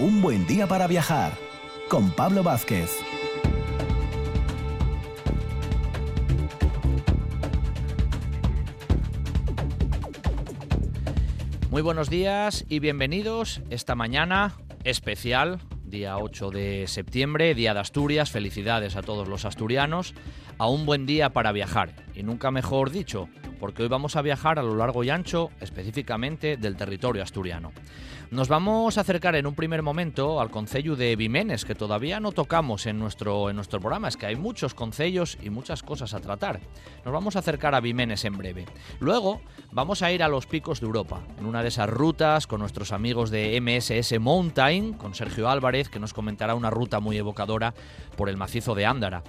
Un buen día para viajar con Pablo Vázquez. Muy buenos días y bienvenidos esta mañana especial, día 8 de septiembre, Día de Asturias. Felicidades a todos los asturianos. A un buen día para viajar. Y nunca mejor dicho, porque hoy vamos a viajar a lo largo y ancho, específicamente del territorio asturiano. Nos vamos a acercar en un primer momento al concello de Vimenes, que todavía no tocamos en nuestro, en nuestro programa, es que hay muchos concellos y muchas cosas a tratar. Nos vamos a acercar a Vimenes en breve. Luego vamos a ir a los picos de Europa, en una de esas rutas con nuestros amigos de MSS Mountain, con Sergio Álvarez, que nos comentará una ruta muy evocadora por el macizo de Ándara.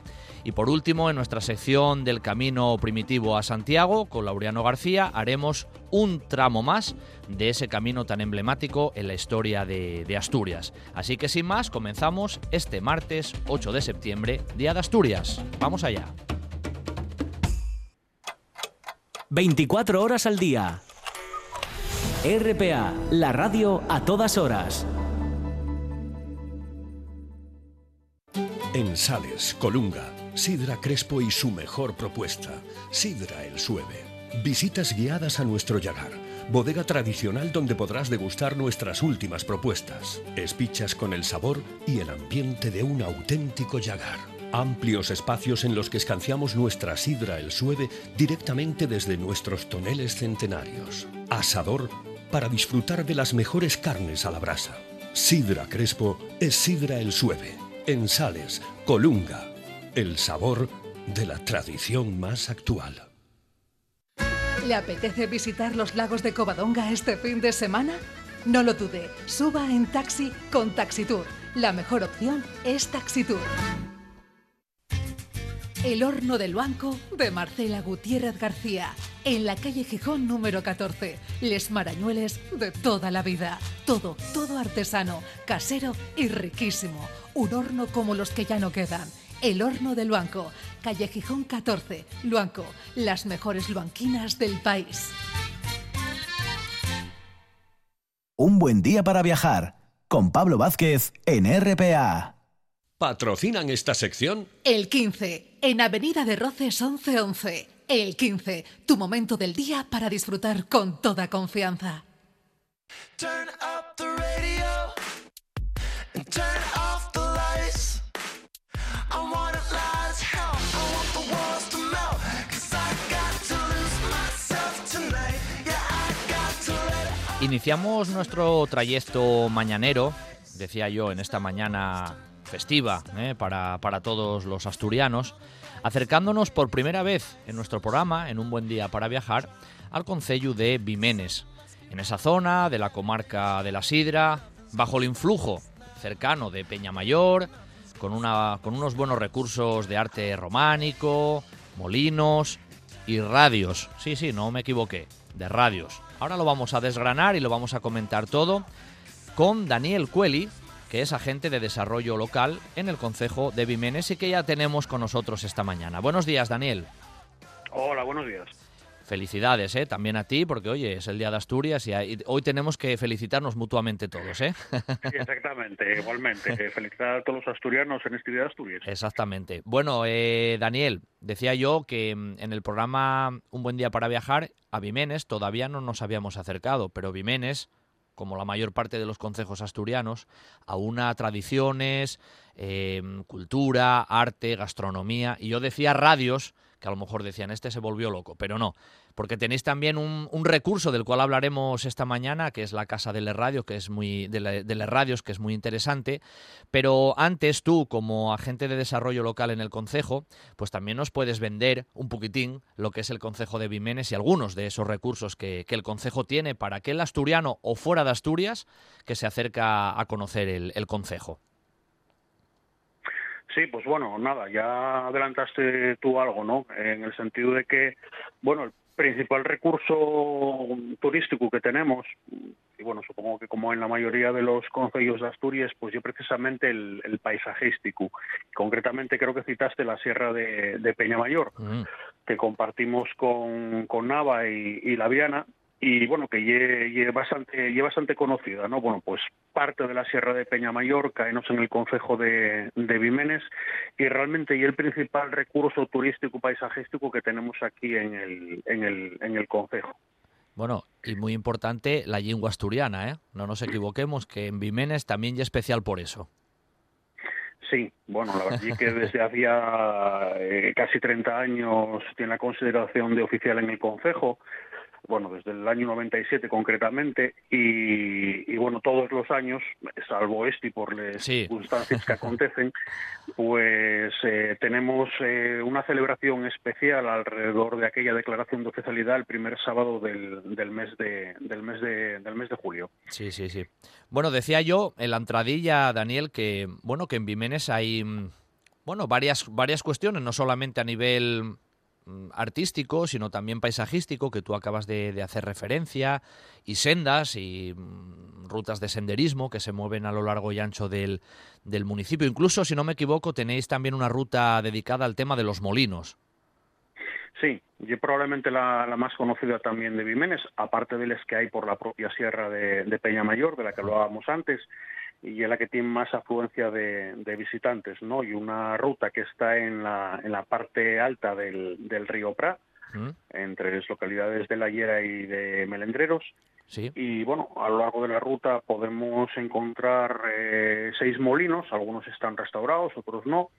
Y por último, en nuestra sección del Camino Primitivo a Santiago, con Laureano García, haremos un tramo más de ese camino tan emblemático en la historia de, de, Asturias. Así que sin más, comenzamos este martes 8 de septiembre, Día de Asturias. Vamos allá. 24 horas al día. RPA, la radio a todas horas. En Sales, Colunga, Sidra Crespo y su mejor propuesta, Sidra el Sueve. Visitas guiadas a nuestro Yagar, bodega tradicional donde podrás degustar nuestras últimas propuestas. Espichas con el sabor y el ambiente de un auténtico Yagar. Amplios espacios en los que escanciamos nuestra Sidra el Sueve directamente desde nuestros toneles centenarios. Asador para disfrutar de las mejores carnes a la brasa. Sidra Crespo es Sidra el Sueve. En Sales, Colunga, el sabor de la tradición más actual. ¿Le apetece visitar los lagos de Covadonga este fin de semana? No lo dude, suba en taxi con Taxitour. La mejor opción es Taxitour. El horno del Luanco de Marcela Gutiérrez García. En la calle Gijón número 14. Les marañueles de toda la vida. Todo, todo artesano, casero y riquísimo. Un horno como los que ya no quedan. El Horno del Luanco, calle Gijón 14, Luanco, las mejores luanquinas del país. Un buen día para viajar con Pablo Vázquez en RPA. ¿Patrocinan esta sección? El 15, en Avenida de Roces 1111. El 15, tu momento del día para disfrutar con toda confianza. Turn up the radio and turn off the lights. Iniciamos nuestro trayecto mañanero, decía yo, en esta mañana festiva ¿eh? para, para todos los asturianos, acercándonos por primera vez en nuestro programa, en un buen día para viajar, al concello de Vimenes, en esa zona de la comarca de la Sidra, bajo el influjo cercano de Peñamayor, con, una, con unos buenos recursos de arte románico, molinos y radios. Sí, sí, no me equivoqué, de radios. Ahora lo vamos a desgranar y lo vamos a comentar todo con Daniel Cueli, que es agente de desarrollo local en el Concejo de Vimenes y que ya tenemos con nosotros esta mañana. Buenos días, Daniel. Hola, buenos días. Felicidades, ¿eh? También a ti, porque oye, es el Día de Asturias y hay- hoy tenemos que felicitarnos mutuamente todos, ¿eh? Sí, exactamente, igualmente. Felicitar a todos los asturianos en este día de Asturias. Exactamente. Bueno, eh, Daniel, decía yo que mm, en el programa Un buen día para viajar, a Vimenes todavía no nos habíamos acercado, pero Vimenes, como la mayor parte de los concejos asturianos, aúna tradiciones, eh, cultura, arte, gastronomía, y yo decía radios, que a lo mejor decían, este se volvió loco, pero no, porque tenéis también un, recurso del cual hablaremos esta mañana, que es la Casa de les Radio, que es muy, de, la- de les Radios, que es muy interesante, pero antes tú, como agente de desarrollo local en el Concejo, pues también nos puedes vender un poquitín lo que es el Concejo de Vimenes y algunos de esos recursos que, que el Concejo tiene para aquel asturiano o fuera de Asturias que se acerca a conocer el, el Concejo. Sí, pues bueno, nada, ya adelantaste tú algo, ¿no? En el sentido de que, bueno, el principal recurso turístico que tenemos, y bueno, supongo que como en la mayoría de los concellos de Asturias, pues yo precisamente el, el paisajístico. Concretamente creo que citaste la Sierra de, de Peñamayor, Mm, que compartimos con, con Nava y, y La Viana, y bueno, que ye bastante, ye bastante conocida, ¿no? Bueno, pues parte de la Sierra de Peñamayor, caemos en el concejo de, de Vimenes, y realmente y el principal recurso turístico paisajístico que tenemos aquí en el, en el, en el concejo. Bueno, y muy importante la lengua asturiana, ¿eh? No nos equivoquemos que en Vimenes también es especial por eso. Sí, bueno, la verdad es que desde hacía eh, casi 30 años tiene la consideración de oficial en el Concejo, bueno, desde el año 97 concretamente, y, y bueno, todos los años, salvo este y por las Sí. circunstancias que acontecen, pues eh, tenemos eh, una celebración especial alrededor de aquella declaración de oficialidad el primer sábado del, del mes de del mes de del mes de julio. Sí, sí, sí. Bueno, decía yo en la entradilla, Daniel, que bueno, que en Vimenes hay mm, bueno, varias varias cuestiones, no solamente a nivel artístico, sino también paisajístico, que tú acabas de, de hacer referencia, y sendas y mm, rutas de senderismo que se mueven a lo largo y ancho del, del municipio. Incluso, si no me equivoco, tenéis también una ruta dedicada al tema de los molinos. Sí, y probablemente la, la más conocida también de Vimenes, aparte de las que hay por la propia sierra de, de Peñamayor, de la que hablábamos antes, y es la que tiene más afluencia de, de visitantes, ¿no? Y una ruta que está en la, en la parte alta del, del río Prat, ¿Mm? entre las localidades de La Hiera y de Melendreros. Sí. Y bueno, a lo largo de la ruta podemos encontrar eh, seis molinos, algunos están restaurados, otros no.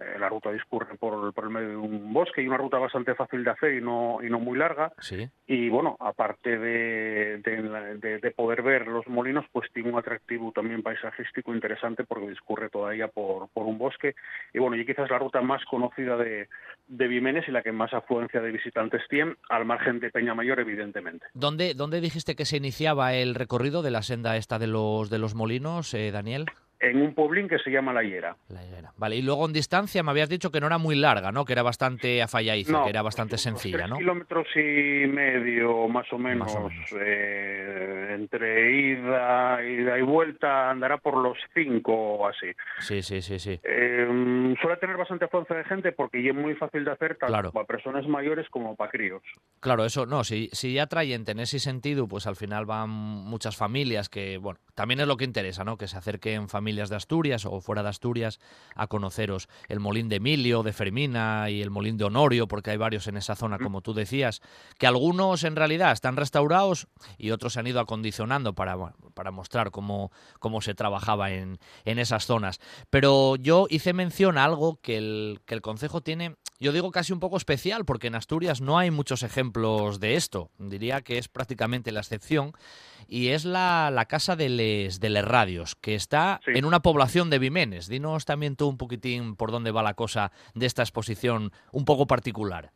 Eh, la ruta discurre por, por el medio de un bosque y una ruta bastante fácil de hacer y no, y no muy larga. Sí. Y bueno, aparte de, de, de- de poder ver los molinos, pues tiene un atractivo también paisajístico interesante porque discurre todavía por, por un bosque. Y bueno, y quizás la ruta más conocida de, de Vimenes y la que más afluencia de visitantes tiene, al margen de Peñamayor, evidentemente. ¿Dónde, ¿Dónde dijiste que se iniciaba el recorrido de la senda esta de los, de los molinos, eh, Daniel? En un pueblín que se llama La Hiera. La higuera. Vale, y luego en distancia me habías dicho que no era muy larga, ¿no? Que era bastante afalladiza, No, que era bastante unos sencilla, tres ¿no? kilómetros y medio, más o menos, Más o menos. eh, entre ida, ida y vuelta, andará por los cinco o así. Sí, sí, sí, sí. Eh, suele tener bastante afluencia de gente porque ya es muy fácil de hacer tanto Claro. para personas mayores como para críos. Claro, eso no, si, si ya traen en ese sentido, pues al final van muchas familias que, bueno, también es lo que interesa, ¿no? Que se acerquen familias de Asturias o fuera de Asturias a conoceros el Molín de Emilio, de Fermina y el Molín de Honorio, porque hay varios en esa zona, como tú decías, que algunos en realidad están restaurados y otros se han ido acondicionando para, para mostrar cómo, cómo se trabajaba en, en esas zonas. Pero yo hice mención a algo que el, que el Concejo tiene, yo digo casi un poco especial, porque en Asturias no hay muchos ejemplos de esto. Diría que es prácticamente la excepción. Y es la, la Casa de les, de les Radios, que está Sí. en una población de Vimenes. Dinos también tú un poquitín por dónde va la cosa de esta exposición un poco particular.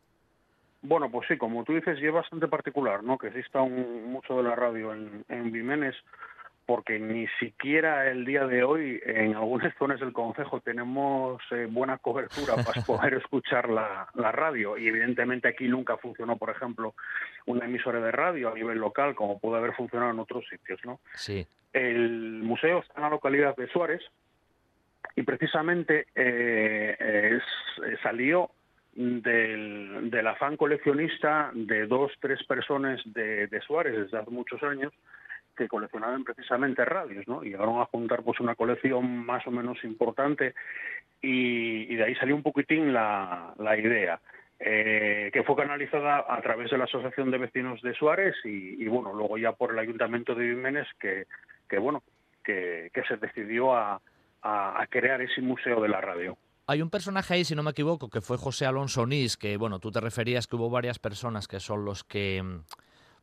Bueno, pues sí, como tú dices, es bastante particular, ¿no? Que exista un, mucho de la radio en, en Vimenes, porque ni siquiera el día de hoy en algunas zonas del Concejo tenemos eh, buena cobertura para poder escuchar la, la radio. Y evidentemente aquí nunca funcionó, por ejemplo, una emisora de radio a nivel local, como puede haber funcionado en otros sitios, ¿no? Sí. El museo está en la localidad de Suárez y precisamente eh, es- eh, salió del, del afán coleccionista de dos, tres personas de, de Suárez desde hace muchos años que coleccionaban precisamente radios, ¿no? Y llegaron a juntar pues una colección más o menos importante y, y de ahí salió un poquitín la, la idea. eh, que fue canalizada a través de la Asociación de Vecinos de Suárez y, y, bueno, luego ya por el Ayuntamiento de Vimenes que, que bueno, que, que se decidió a, a, a crear ese museo de la radio. Hay un personaje ahí, si no me equivoco, que fue José Alonso Nis, que bueno, tú te referías que hubo varias personas que son los que mm,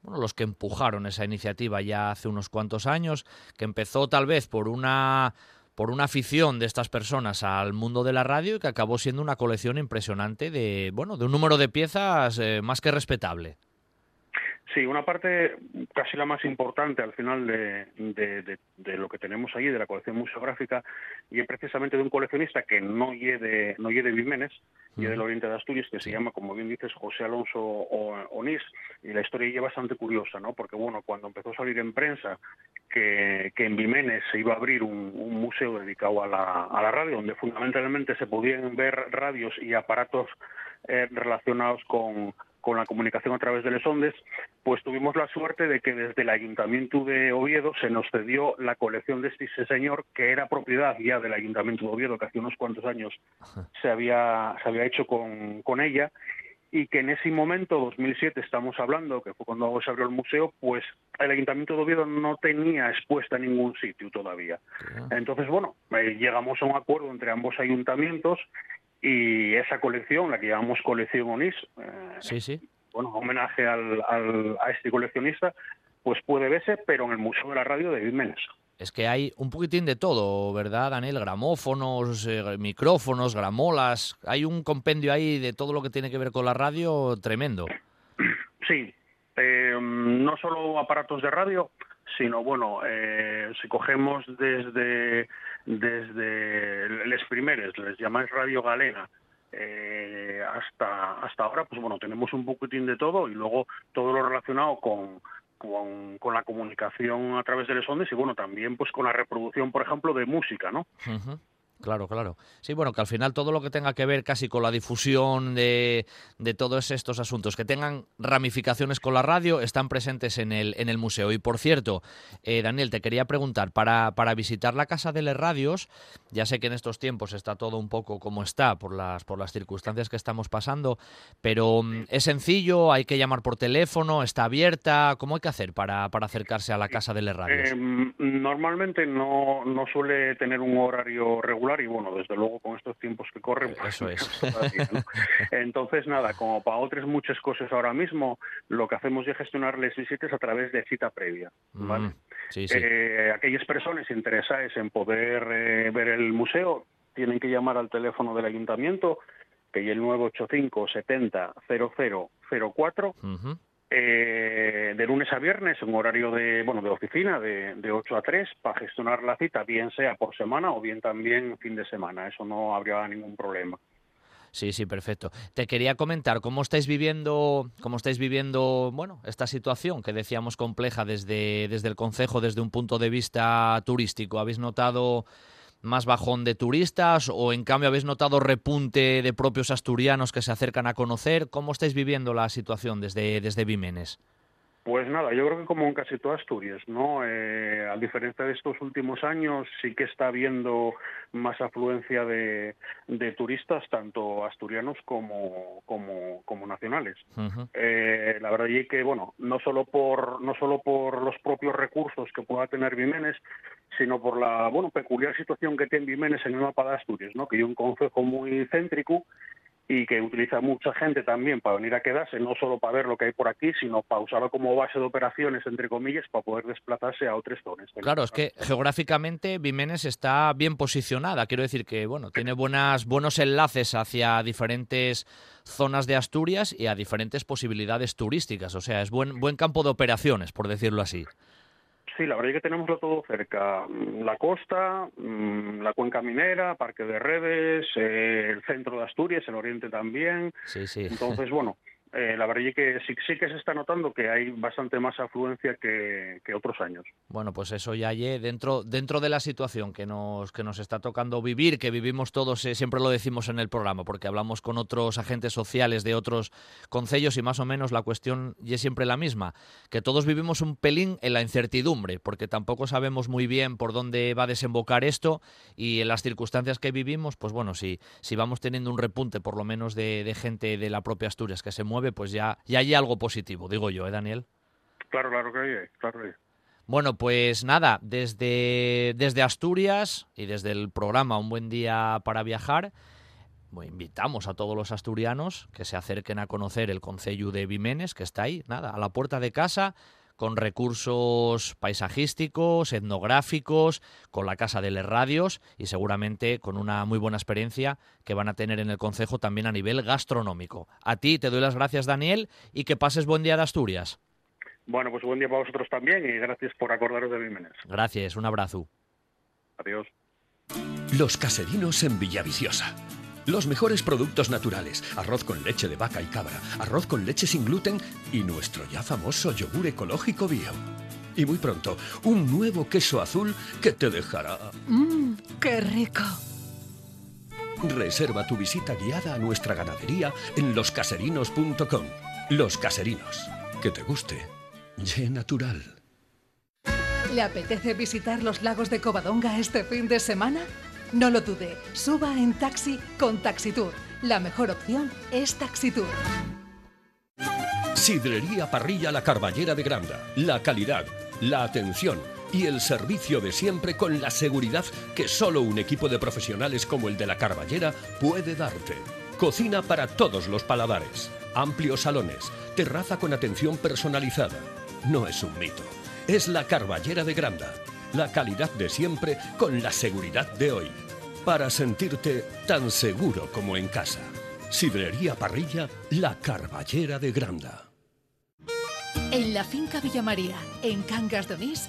bueno, los que empujaron esa iniciativa ya hace unos cuantos años, que empezó tal vez por una por una afición de estas personas al mundo de la radio y que acabó siendo una colección impresionante de bueno de un número de piezas eh, más que respetable. Sí, una parte casi la más importante al final de, de, de, de lo que tenemos allí, de la colección museográfica, y es precisamente de un coleccionista que no lle de, no lle de Vimenes, y del Oriente de Asturias, que se llama, como bien dices, José Alonso Onís, y la historia es bastante curiosa, ¿no? Porque, bueno, cuando empezó a salir en prensa que, que en Vimenes se iba a abrir un, un museo dedicado a la, a la radio, donde fundamentalmente se podían ver radios y aparatos eh, relacionados con, con la comunicación a través de Les Ondes, pues tuvimos la suerte de que desde el Ayuntamiento de Oviedo se nos cedió la colección de este señor, que era propiedad ya del Ayuntamiento de Oviedo, que hace unos cuantos años se había, se había hecho con, con ella, y que en ese momento, 2007 estamos hablando, que fue cuando se abrió el museo, pues el Ayuntamiento de Oviedo no tenía expuesta en ningún sitio todavía. Entonces, bueno, eh, llegamos a un acuerdo entre ambos ayuntamientos y esa colección, la que llamamos colección ONIS, eh, Sí, sí. bueno, homenaje al, al- a este coleccionista, pues puede verse, pero en el Museo de la Radio de Vimenes. Es que hay un poquitín de todo, ¿verdad, Daniel? Gramófonos, eh, micrófonos, gramolas. Hay un compendio ahí de todo lo que tiene que ver con la radio tremendo. Sí, eh, no solo aparatos de radio, sino bueno, eh, si cogemos desde desde les primeres, les llamáis Radio Galena, eh, hasta hasta ahora, pues bueno, tenemos un poquitín de todo y luego todo lo relacionado con con, la comunicación a través de los ondes y bueno, también pues con la reproducción, por ejemplo, de música, ¿no? Claro, claro. Sí, bueno, que al final todo lo que tenga que ver casi con la difusión de, de todos estos asuntos que tengan ramificaciones con la radio están presentes en el, en el museo. Y por cierto, eh, Daniel, te quería preguntar, para, para visitar la Casa de las Radios, ya sé que en estos tiempos está todo un poco como está por las, por las circunstancias que estamos pasando, pero mm, es sencillo, hay que llamar por teléfono, está abierta, ¿cómo hay que hacer para, para acercarse a la Casa de las Radios? Eh, normalmente no, no suele tener un horario regular y bueno, desde luego con estos tiempos que corren, pues, Eso es. Entonces nada, como para otras muchas cosas ahora mismo, lo que hacemos es gestionarles visitas a través de cita previa. ¿vale? Mm, sí, sí. Eh, aquellas personas interesadas en poder eh, ver el museo tienen que llamar al teléfono del ayuntamiento, que es el 985 70 0004 Ujú. Eh, de lunes a viernes en horario de bueno de oficina de, de 8 a 3 para gestionar la cita bien sea por semana o bien también fin de semana eso no habría ningún problema Sí, sí, perfecto. Te quería comentar cómo estáis viviendo, cómo estáis viviendo, bueno, esta situación que decíamos compleja desde, desde el concejo, desde un punto de vista turístico. ¿Habéis notado más bajón de turistas o en cambio habéis notado repunte de propios asturianos que se acercan a conocer? ¿Cómo estáis viviendo la situación desde, desde Vimenes? Pues nada, yo creo que como en casi toda Asturias, ¿no? Eh, a diferencia de estos últimos años, sí que está habiendo más afluencia de, de turistas, tanto asturianos como, como, como nacionales. Eh, la verdad es que, bueno, no solo por no solo por los propios recursos que pueda tener Vimenes, sino por la, bueno, peculiar situación que tiene Vimenes en el mapa de Asturias, ¿no? Que es un concejo muy céntrico y que utiliza mucha gente también para venir a quedarse, no solo para ver lo que hay por aquí, sino para usarlo como base de operaciones, entre comillas, para poder desplazarse a otras zonas. Claro, es que geográficamente Vimenes está bien posicionada. Quiero decir que bueno, tiene buenas, buenos enlaces hacia diferentes zonas de Asturias y a diferentes posibilidades turísticas. O sea, es buen, buen campo de operaciones, por decirlo así. Sí, la verdad es que tenemos todo cerca. Mm, La costa, mm, la cuenca minera, Parque de Redes, eh, el centro de Asturias, el oriente también. Sí, sí. Entonces, bueno, eh, la verdad es que sí, sí que se está notando que hay bastante más afluencia que, que otros años. Bueno, pues eso ya dentro, dentro de la situación que nos, que nos está tocando vivir, que vivimos todos, eh, siempre lo decimos en el programa, porque hablamos con otros agentes sociales de otros concellos y más o menos la cuestión y es siempre la misma, que todos vivimos un pelín en la incertidumbre, porque tampoco sabemos muy bien por dónde va a desembocar esto y en las circunstancias que vivimos, pues bueno, si, si vamos teniendo un repunte por lo menos de, de gente de la propia Asturias que se mueve, pues ya, ya hay algo positivo, digo yo, ¿eh, Daniel? Claro, claro que hay, claro que hay. Bueno, pues nada, desde, desde Asturias y desde el programa Un buen día para viajar, invitamos a todos los asturianos que se acerquen a conocer el Concello de Vimenes, que está ahí, nada, a la puerta de casa, con recursos paisajísticos, etnográficos, con la Casa de las Radios y seguramente con una muy buena experiencia que van a tener en el Concejo también a nivel gastronómico. A ti te doy las gracias, Daniel, y que pases buen día de Asturias. Bueno, pues buen día para vosotros también y gracias por acordaros de Vimenes. Gracias, un abrazo. Adiós. Los caserinos en Villaviciosa. Los mejores productos naturales, arroz con leche de vaca y cabra, arroz con leche sin gluten y nuestro ya famoso yogur ecológico bio. Y muy pronto, un nuevo queso azul que te dejará... Mmm, qué rico. Reserva tu visita guiada a nuestra ganadería en loscaserinos.com. Los Caserinos. Que te guste. Ye natural. ¿Le apetece visitar los lagos de Covadonga este fin de semana? No lo dude, suba en taxi con Taxitour. La mejor opción es Taxitour. Sidrería Parrilla La Carballera de Granda. La calidad, la atención y el servicio de siempre con la seguridad que solo un equipo de profesionales como el de La Carballera puede darte. Cocina para todos los paladares. Amplios salones. Terraza con atención personalizada. No es un mito. Es La Carballera de Granda. La calidad de siempre con la seguridad de hoy. Para sentirte tan seguro como en casa. Sidrería Parrilla La Carballera de Granda. En la finca Villa María, en Cangas de Onís,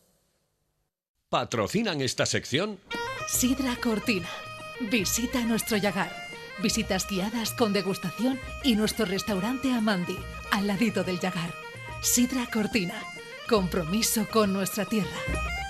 ¿Patrocinan esta sección? Sidra Cortina. Visita nuestro Yagar. Visitas guiadas con degustación y nuestro restaurante Amandi, al ladito del Yagar. Sidra Cortina. Compromiso con nuestra tierra.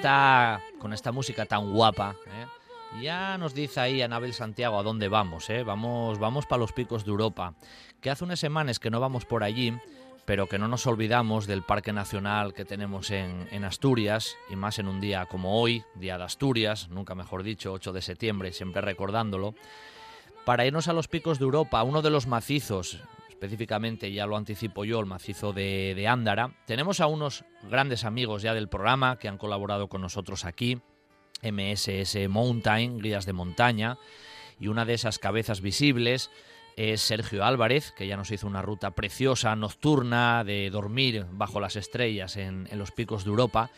Con esta música tan guapa, ¿eh? ya nos dice ahí Anabel Santiago a dónde vamos. ¿eh? Vamos, vamos para los picos de Europa. Que hace unas semanas que no vamos por allí, pero que no nos olvidamos del Parque Nacional que tenemos en, en Asturias, y más en un día como hoy, Día de Asturias, nunca mejor dicho, 8 de septiembre, siempre recordándolo, para irnos a los picos de Europa, uno de los macizos, específicamente ya lo anticipo yo, el macizo de, de Ándara. Tenemos a unos grandes amigos ya del programa que han colaborado con nosotros aquí, MSS Mountain, guías de montaña, y una de esas cabezas visibles es Sergio Álvarez, que ya nos hizo una ruta preciosa, nocturna, de dormir bajo las estrellas en, en los picos de Europa.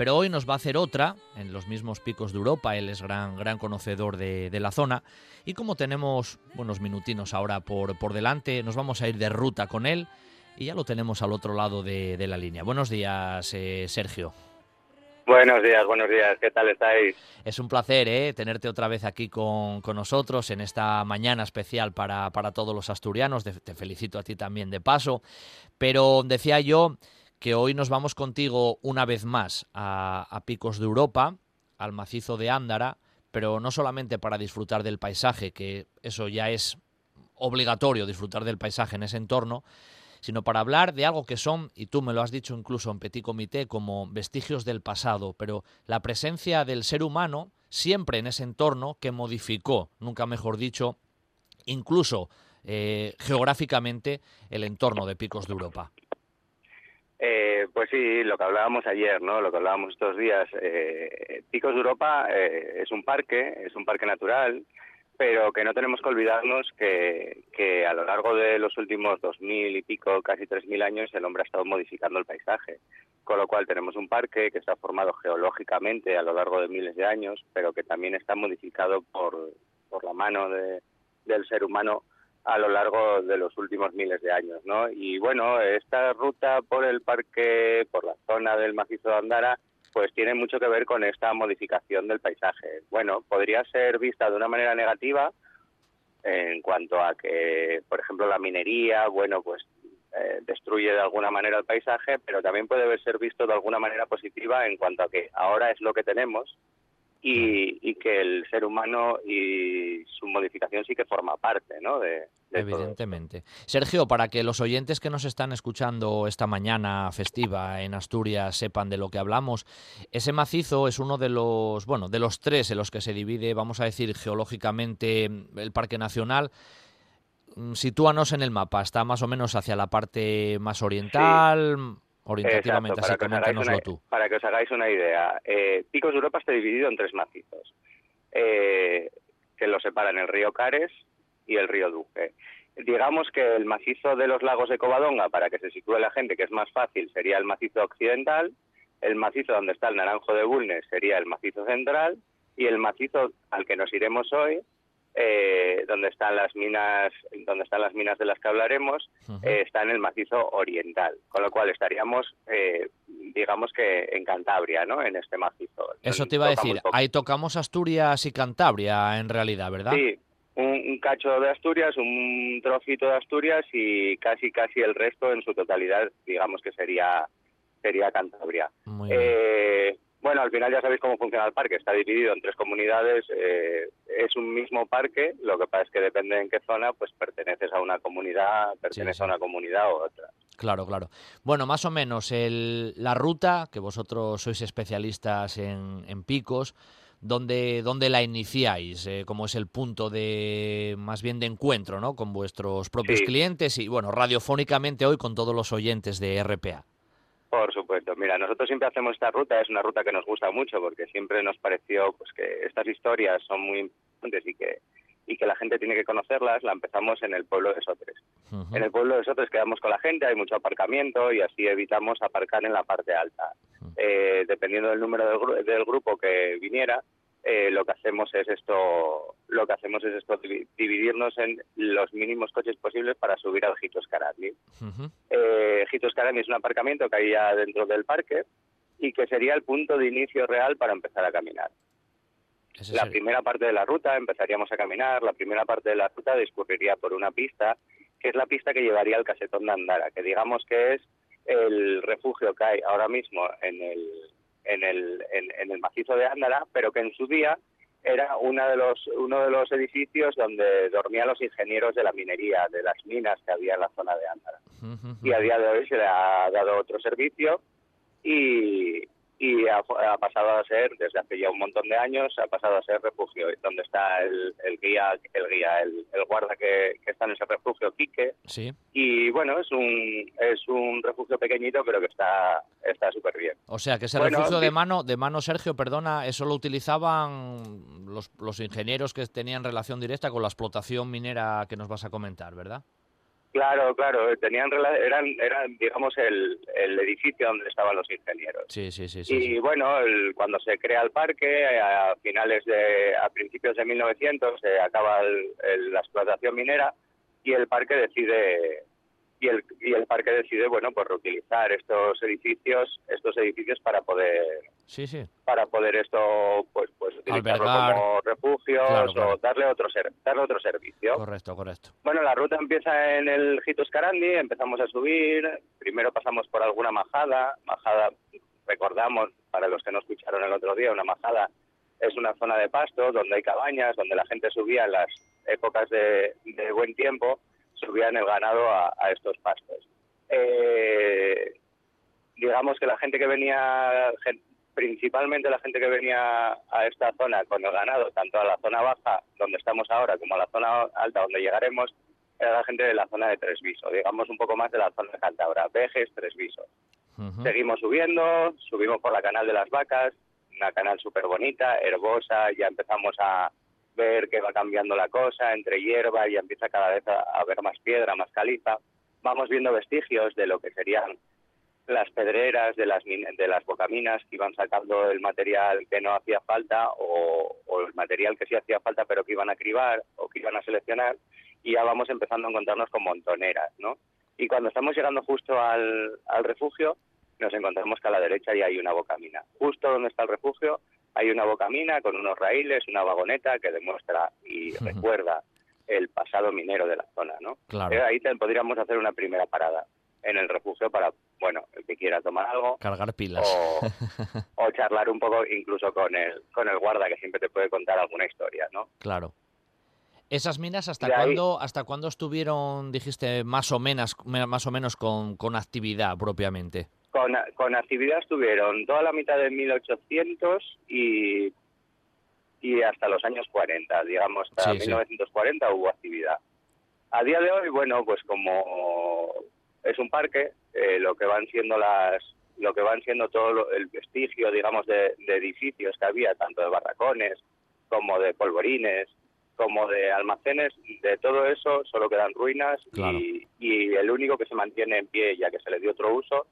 Pero hoy nos va a hacer otra en los mismos picos de Europa. Él es gran, gran conocedor de, de la zona. Y como tenemos buenos minutinos ahora por, por delante, nos vamos a ir de ruta con él. Y ya lo tenemos al otro lado de, de la línea. Buenos días, eh, Sergio. Buenos días, buenos días. ¿Qué tal estáis? Es un placer ¿eh? tenerte otra vez aquí con, con nosotros en esta mañana especial para, para todos los asturianos. Te felicito a ti también de paso. Pero decía yo que hoy nos vamos contigo una vez más a, Picos de Europa, al macizo de Ándara, pero no solamente para disfrutar del paisaje, que eso ya es obligatorio disfrutar del paisaje en ese entorno, sino para hablar de algo que son, y tú me lo has dicho incluso en Petit Comité, como vestigios del pasado, pero la presencia del ser humano siempre en ese entorno que modificó, nunca mejor dicho, incluso eh, geográficamente el entorno de Picos de Europa. Eh, pues sí, lo que hablábamos ayer, ¿no? Lo que hablábamos estos días. Eh, Picos de Europa eh, es un parque, es un parque natural, pero que no tenemos que olvidarnos que, que a lo largo de los últimos dos mil y pico, casi tres mil años, el hombre ha estado modificando el paisaje. Con lo cual tenemos un parque que está formado geológicamente a lo largo de miles de años, pero que también está modificado por, por la mano de, del ser humano a lo largo de los últimos miles de años, ¿no? Y bueno, esta ruta por el parque, por la zona del macizo de Andara, pues tiene mucho que ver con esta modificación del paisaje. Bueno, podría ser vista de una manera negativa en cuanto a que, por ejemplo, la minería, bueno, pues eh, destruye de alguna manera el paisaje, pero también puede ser visto de alguna manera positiva en cuanto a que ahora es lo que tenemos y, y que el ser humano y su modificación sí que forma parte, ¿no? De, de todo. Evidentemente. Sergio, para que los oyentes que nos están escuchando esta mañana festiva en Asturias sepan de lo que hablamos, ese macizo es uno de los, bueno, de los tres en los que se divide, vamos a decir, geológicamente el Parque Nacional. mm, sitúanos en el mapa. Está más o menos hacia la parte más oriental, orientativamente, Exacto, así para que, os hagáis coméntanoslo una, tú. para que os hagáis una idea. Eh, Picos de Europa está dividido en tres macizos, eh, que lo separan el río Cares y el río Duque. Digamos que el macizo de los lagos de Covadonga, para que se sitúe la gente, que es más fácil, sería el macizo occidental, el macizo donde está el Naranjo de Bulnes sería el macizo central, y el macizo al que nos iremos hoy, eh, donde están las minas, donde están las minas de las que hablaremos, eh, está en el macizo oriental, con lo cual estaríamos, eh, digamos que en Cantabria, ¿no? En este macizo. Eso te iba a decir. Ahí tocamos Asturias y Cantabria, en realidad, ¿verdad? Sí, un, un cacho de Asturias, un trocito de Asturias y casi casi el resto en su totalidad, digamos que sería sería Cantabria. Muy bien. Bueno, al final ya sabéis cómo funciona el parque. Está dividido en tres comunidades. eh, es un mismo parque. Lo que pasa es que depende en qué zona, pues perteneces a una comunidad, perteneces sí. a una comunidad u otra. Claro, claro. Bueno, más o menos el, la ruta, que vosotros sois especialistas en, en picos, ¿dónde, dónde la iniciáis? Eh, ¿Cómo es el punto de, más bien de encuentro, ¿no? Con vuestros propios Sí. clientes y, bueno, radiofónicamente hoy con todos los oyentes de RPA. Por supuesto. Mira, nosotros siempre hacemos esta ruta, es una ruta que nos gusta mucho porque siempre nos pareció pues que estas historias son muy importantes y que y que la gente tiene que conocerlas. La empezamos en el pueblo de Sotres. En el pueblo de Sotres quedamos con la gente, hay mucho aparcamiento y así evitamos aparcar en la parte alta. Eh, dependiendo del número del, gru- del grupo que viniera, eh, lo que hacemos es esto, lo que hacemos es esto divi- dividirnos en los mínimos coches posibles para subir al Gitos Carandi. Ujú. Eh, Gitos Carandi es un aparcamiento que hay ya dentro del parque y que sería el punto de inicio real para empezar a caminar. La primera parte de la ruta empezaríamos a caminar, la primera parte de la ruta discurriría por una pista, que es la pista que llevaría al casetón de Andara, que digamos que es el refugio que hay ahora mismo en el, en el, en, en el macizo de Ándara, pero que en su día era una de los, uno de los edificios donde dormían los ingenieros de la minería, de las minas que había en la zona de Ándara y a día de hoy se le ha dado otro servicio y, y ha, ha pasado a ser, desde hace ya un montón de años, ha pasado a ser refugio, donde está el, el guía, el guía, el, el guarda que, que está en ese refugio, Quique, Sí. y bueno, es un, es un refugio pequeñito, pero que está está súper bien. O sea, que ese Bueno, refugio de mano, de mano, Sergio, perdona, eso lo utilizaban los, los ingenieros que tenían relación directa con la explotación minera que nos vas a comentar, ¿verdad? Claro, claro, tenían eran, eran digamos, el, el edificio donde estaban los ingenieros. Sí, sí, sí. sí, y sí. bueno, el- cuando se crea el parque, a finales de, a principios de 1900, se acaba el- el- la explotación minera y el parque decide y el, y el parque decide, bueno, pues reutilizar estos edificios, estos edificios para poder Sí, sí. para poder esto, pues, pues utilizarlo Albergar. como refugios Claro, claro. o darle otro ser, darle otro servicio. Correcto, correcto. Bueno, la ruta empieza en el Jitos Carandi, empezamos a subir, primero pasamos por alguna majada, majada, recordamos, para los que no escucharon el otro día, una majada es una zona de pasto donde hay cabañas, donde la gente subía en las épocas de, de buen tiempo, subían el ganado a, a estos pastos. Eh, digamos que la gente que venía, principalmente la gente que venía a esta zona con el ganado, tanto a la zona baja, donde estamos ahora, como a la zona alta, donde llegaremos, era la gente de la zona de Tresviso, digamos un poco más de la zona de Cantabria, Vejes, Tresviso. Ujú. Seguimos subiendo, subimos por la canal de las vacas, una canal súper bonita, herbosa, ya empezamos a ver que va cambiando la cosa, entre hierba, ya empieza cada vez a, a ver más piedra, más caliza. Vamos viendo vestigios de lo que serían las pedreras de las, de las bocaminas que iban sacando el material que no hacía falta o, o el material que sí hacía falta pero que iban a cribar o que iban a seleccionar y ya vamos empezando a encontrarnos con montoneras, ¿no? Y cuando estamos llegando justo al, al refugio, nos encontramos que a la derecha ya hay una bocamina. Justo donde está el refugio hay una bocamina con unos raíles, una vagoneta que demuestra y recuerda el pasado minero de la zona, ¿no? Claro. Eh, Ahí te- podríamos hacer una primera parada en el refugio para, bueno, el que quiera tomar algo Cargar pilas. o, o charlar un poco incluso con el, con el guarda que siempre te puede contar alguna historia, ¿no? Claro. ¿Esas minas hasta ahí- cuándo, hasta cuándo estuvieron, dijiste, más o menos, más o menos con, con actividad propiamente? Con, con actividad estuvieron toda la mitad de 1800 y, y hasta los años 40, digamos, hasta Sí, sí. 1940 hubo actividad. A día de hoy, bueno, pues como es un parque, eh, lo que van siendo las lo que van siendo todo lo- el vestigio, digamos, de, de edificios que había, tanto de barracones como de polvorines, como de almacenes, de todo eso solo quedan ruinas Claro. y, y el único que se mantiene en pie, ya que se le dio otro uso,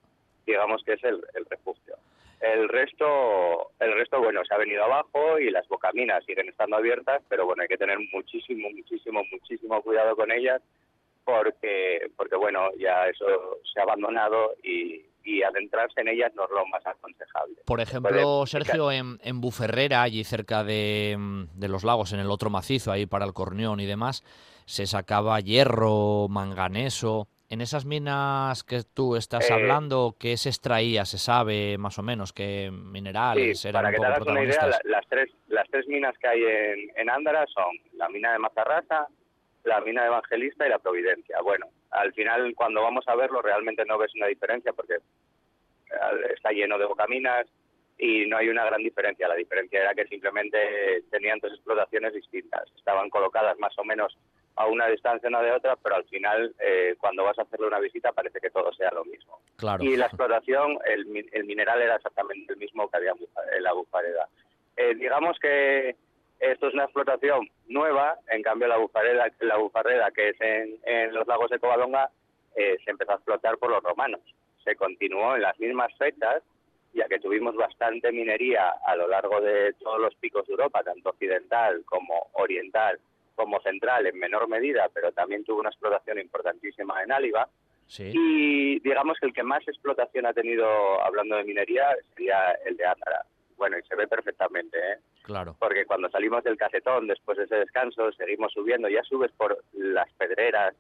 digamos que es el, el refugio. El resto, el resto, bueno, se ha venido abajo y las bocaminas siguen estando abiertas, pero bueno, hay que tener muchísimo, muchísimo, muchísimo cuidado con ellas porque, porque bueno, ya eso se ha abandonado y, y adentrarse en ellas no es lo más aconsejable. Por ejemplo, Sergio, en, en Buferrera, allí cerca de, mm, de los lagos, en el otro macizo, ahí para el Cornión y demás, se sacaba hierro, manganeso. En esas minas que tú estás Eh, hablando, ¿qué se extraía? ¿Se sabe más o menos qué minerales Sí, eran para un que te poco hagas una idea, la- las tres las tres minas que hay en, en Ándara son la mina de Mazarrasa, la mina de Evangelista y la Providencia. Bueno, al final cuando vamos a verlo realmente no ves una diferencia porque está lleno de bocaminas y no hay una gran diferencia. La diferencia era que simplemente tenían tres explotaciones distintas. Estaban colocadas más o menos a una distancia una de otra, pero al final eh, cuando vas a hacerle una visita parece que todo sea lo mismo. Claro. Y la explotación, el, el mineral era exactamente el mismo que había en la bufareda. Eh, digamos que esto es una explotación nueva, en cambio la bufareda, la bufareda que es en, en los lagos de Covadonga, eh, se empezó a explotar por los romanos. Se continuó en las mismas fechas, ya que tuvimos bastante minería a lo largo de todos los picos de Europa, tanto occidental como oriental, como central en menor medida, pero también tuvo una explotación importantísima en Áliva. Sí, Y digamos que el que más explotación ha tenido, hablando de minería, sería el de Átara. Bueno, y se ve perfectamente, ¿eh? claro. porque cuando salimos del casetón después de ese descanso, seguimos subiendo, ya subes por las pedreras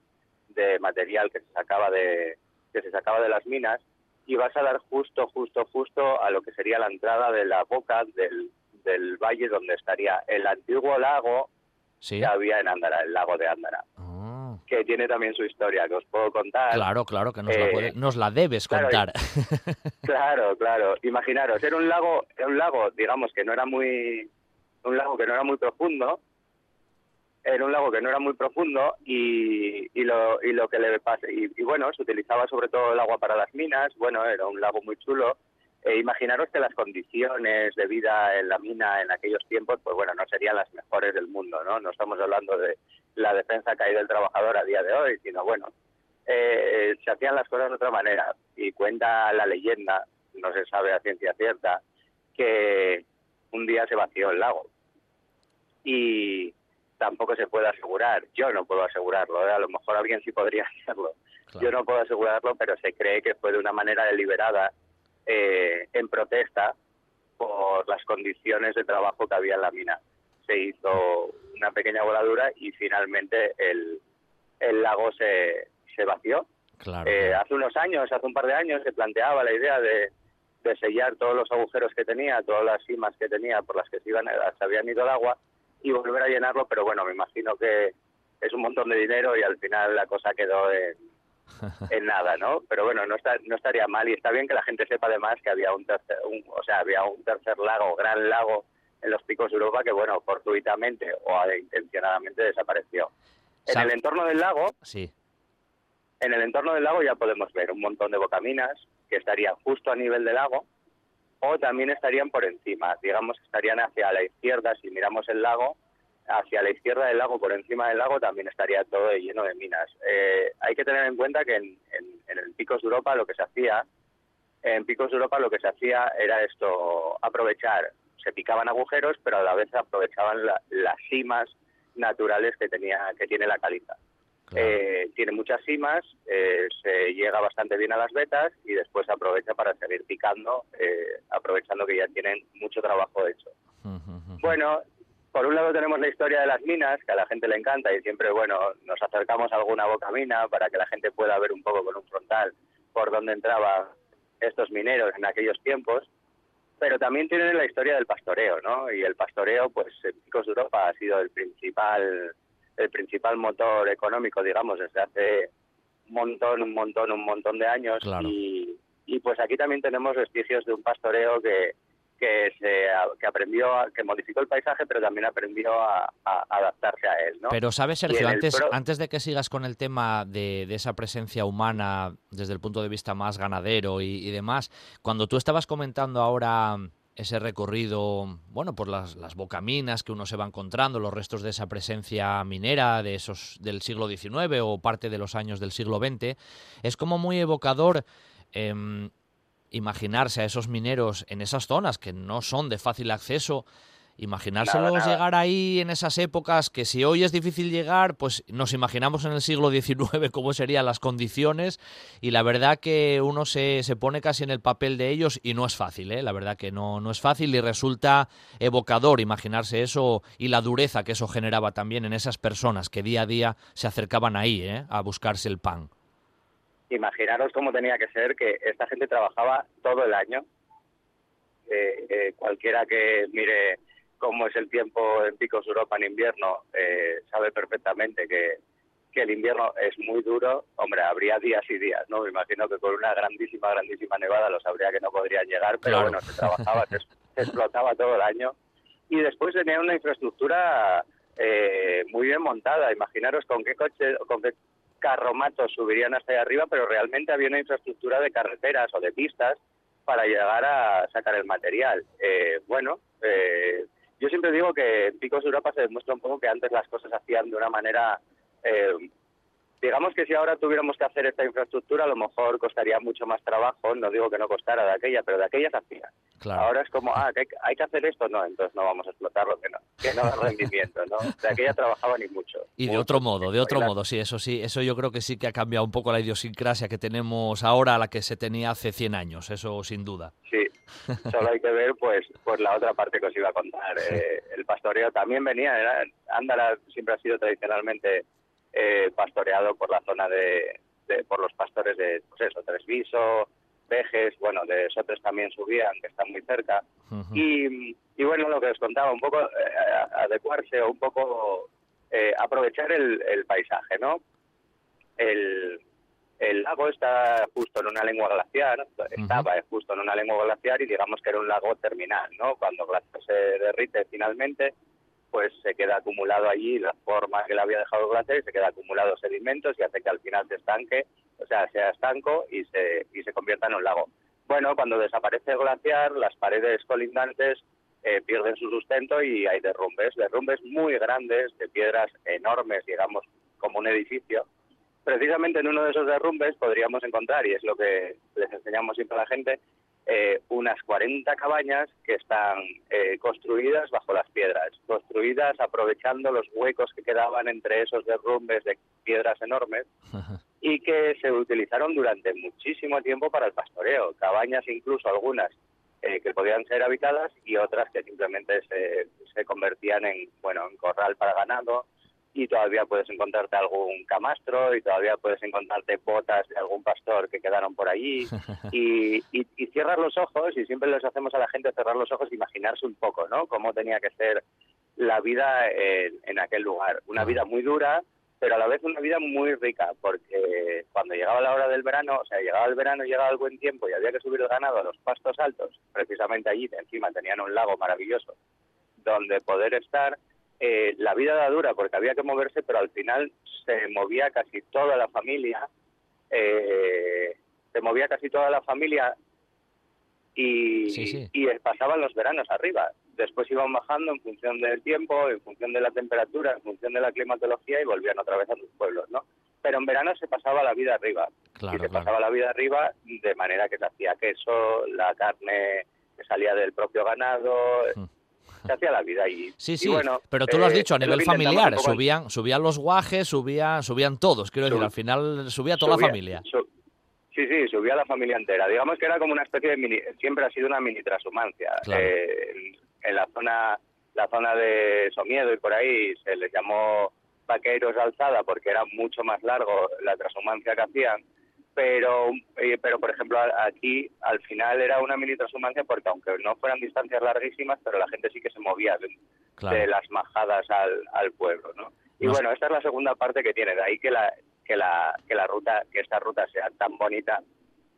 de material que se sacaba de, que se sacaba de las minas y vas a dar justo, justo, justo a lo que sería la entrada de la boca del, del valle donde estaría el antiguo lago Sí. que había en Ándara, el lago de Ándara, Ah, que tiene también su historia, que os puedo contar. claro, claro, que nos, la, Eh, puede- nos la debes claro, y- contar. Claro, claro. Imaginaros, era un lago, era un lago, digamos que no era muy, un lago que no era muy profundo, era un lago que no era muy profundo y, y lo y lo que le pasa y, y bueno, se utilizaba sobre todo el agua para las minas. Bueno, era un lago muy chulo. E imaginaros que las condiciones de vida en la mina en aquellos tiempos, pues bueno, no serían las mejores del mundo, ¿no? No estamos hablando de la defensa que hay del trabajador a día de hoy, sino bueno, eh, se hacían las cosas de otra manera. Y cuenta la leyenda, no se sabe a ciencia cierta, que un día se vació el lago. Y tampoco se puede asegurar, yo no puedo asegurarlo, ¿eh? a lo mejor alguien sí podría hacerlo. Claro. Yo no puedo asegurarlo, pero se cree que fue de una manera deliberada eh, en protesta por las condiciones de trabajo que había en la mina. Se hizo una pequeña voladura y finalmente el, el lago se, se vació. Claro, Eh, hace unos años, hace un par de años, se planteaba la idea de, de sellar todos los agujeros que tenía, todas las cimas que tenía por las que se, iban, se habían ido el agua y volver a llenarlo, pero bueno, me imagino que es un montón de dinero y al final la cosa quedó en, en nada, ¿no? Pero bueno, no, está, no estaría mal y está bien que la gente sepa además que había un tercer, un- o sea, había un tercer lago, gran lago en los picos de Europa que, bueno, fortuitamente o intencionadamente desapareció. En el entorno del lago Sí, en el entorno del lago ya podemos ver un montón de bocaminas que estarían justo a nivel del lago o también estarían por encima. Digamos que estarían hacia la izquierda, si miramos el lago, hacia la izquierda del lago, por encima del lago, también estaría todo lleno de minas. Eh, hay que tener en cuenta que en, en- en el Picos de Europa lo que se hacía, en Picos de Europa lo que se hacía era esto, aprovechar, se picaban agujeros, pero a la vez aprovechaban la- las cimas naturales que tenía que tiene la caliza. claro. Eh, tiene muchas cimas, eh, se llega bastante bien a las vetas y después se aprovecha para seguir picando, eh, aprovechando que ya tienen mucho trabajo hecho. Bueno, por un lado tenemos la historia de las minas, que a la gente le encanta y siempre, bueno, nos acercamos a alguna bocamina para que la gente pueda ver un poco con un frontal por dónde entraban estos mineros en aquellos tiempos. Pero también tienen la historia del pastoreo, ¿no? Y el pastoreo, pues en Picos de Europa ha sido el principal, el principal motor económico, digamos, desde hace un montón, un montón, un montón de años. Claro. Y, y pues aquí también tenemos vestigios de un pastoreo que, que se que aprendió que modificó el paisaje pero también aprendió a, a adaptarse a él no Pero sabes, Sergio, antes, pro- antes de que sigas con el tema de, de esa presencia humana desde el punto de vista más ganadero y, y demás, cuando tú estabas comentando ahora ese recorrido, bueno, por las, las bocaminas que uno se va encontrando, los restos de esa presencia minera de esos del siglo XIX o parte de los años del siglo XX, es como muy evocador em, imaginarse a esos mineros en esas zonas que no son de fácil acceso, imaginárselos nada. llegar ahí en esas épocas que si hoy es difícil llegar, pues nos imaginamos en el siglo XIX cómo serían las condiciones y la verdad que uno se, se pone casi en el papel de ellos y no es fácil, ¿eh? la verdad que no, no es fácil y resulta evocador imaginarse eso y la dureza que eso generaba también en esas personas que día a día se acercaban ahí ¿eh? a buscarse el pan. Imaginaros cómo tenía que ser que esta gente trabajaba todo el año. Eh, eh, cualquiera que mire cómo es el tiempo en Picos Europa en invierno eh, sabe perfectamente que, que el invierno es muy duro. Hombre, habría días y días, ¿no? Me imagino que con una grandísima, grandísima nevada lo sabría que no podrían llegar, pero Claro. bueno, se trabajaba, se, se explotaba todo el año. Y después tenía una infraestructura eh, muy bien montada. Imaginaros con qué coche, con qué carromatos subirían hasta ahí arriba, pero realmente había una infraestructura de carreteras o de pistas para llegar a sacar el material. Eh, bueno, eh, yo siempre digo que en Picos de Europa se demuestra un poco que antes las cosas se hacían de una manera... eh, digamos que si ahora tuviéramos que hacer esta infraestructura, a lo mejor costaría mucho más trabajo, no digo que no costara de aquella, pero de aquella se hacía. Claro. Ahora es como, ah, que hay, hay que hacer esto, no, entonces no vamos a explotarlo, que no, que no da rendimiento, ¿no? De aquella trabajaban y mucho. Y de mucho, otro modo, de otro modo, sí, eso sí, eso yo creo que sí que ha cambiado un poco la idiosincrasia que tenemos ahora a la que se tenía hace 100 años, eso sin duda. Sí, solo hay que ver pues pues la otra parte que os iba a contar. Eh, el pastoreo también venía, era, Ándara siempre ha sido tradicionalmente eh, pastoreado por la zona de, de- por los pastores de pues eso, Tresviso, Vejes, bueno, de Sotres también subían, que están muy cerca. Y, y bueno, lo que os contaba, un poco eh, adecuarse o un poco eh, aprovechar el, el paisaje, ¿no? El, el lago está justo en una lengua glaciar, estaba justo en una lengua glaciar y digamos que era un lago terminal, ¿no? Cuando el glaciar se derrite finalmente, pues se queda acumulado allí la forma que le había dejado el glaciar y se queda acumulado sedimentos y hace que al final se estanque, o sea, sea estanco y se, y se convierta en un lago. Bueno, cuando desaparece el glaciar, las paredes colindantes eh, pierden su sustento y hay derrumbes, derrumbes muy grandes, de piedras enormes, digamos, como un edificio. Precisamente en uno de esos derrumbes podríamos encontrar, y es lo que les enseñamos siempre a la gente, eh, unas 40 cabañas que están eh, construidas bajo las piedras, construidas aprovechando los huecos que quedaban entre esos derrumbes de piedras enormes y que se utilizaron durante muchísimo tiempo para el pastoreo. Cabañas incluso algunas eh, que podían ser habitadas y otras que simplemente se, se convertían en bueno en corral para ganado y todavía puedes encontrarte algún camastro y todavía puedes encontrarte botas de algún pastor que quedaron por allí y, y, y cierras los ojos y siempre les hacemos a la gente cerrar los ojos e imaginarse un poco, ¿no? Cómo tenía que ser la vida en, en aquel lugar. Una vida muy dura, pero a la vez una vida muy rica, porque cuando llegaba la hora del verano, o sea, llegaba el verano llegaba el buen tiempo y había que subir el ganado a los pastos altos, precisamente allí encima tenían un lago maravilloso donde poder estar. Eh, la vida era dura porque había que moverse, pero al final se movía casi toda la familia, eh, se movía casi toda la familia y, Sí, sí. y pasaban los veranos arriba. Después iban bajando en función del tiempo, en función de la temperatura, en función de la climatología y volvían otra vez a sus pueblos, ¿no? Pero en verano se pasaba la vida arriba Claro, y se claro. pasaba la vida arriba de manera que se hacía queso, la carne que salía del propio ganado, se hacía la vida y, Sí, y sí, bueno, pero tú lo has eh, dicho a nivel familiar, subían, subían los guajes, subían, subían todos, quiero decir, al final subía toda subía- la familia. su- sí, sí, subía la familia entera. Digamos que era como una especie de mini, siempre ha sido una mini transhumancia. Claro. Eh, en, en la zona la zona de Somiedo y por ahí se les llamó vaqueros alzada porque era mucho más largo la transhumancia que hacían. Pero, eh, pero por ejemplo, aquí al final era una mini transhumancia porque aunque no fueran distancias larguísimas, pero la gente sí que se movía de, Claro. de las majadas al, al pueblo, ¿no? Y No sé. bueno, esta es la segunda parte que tiene, de ahí que la que la que la ruta que esta ruta sea tan bonita,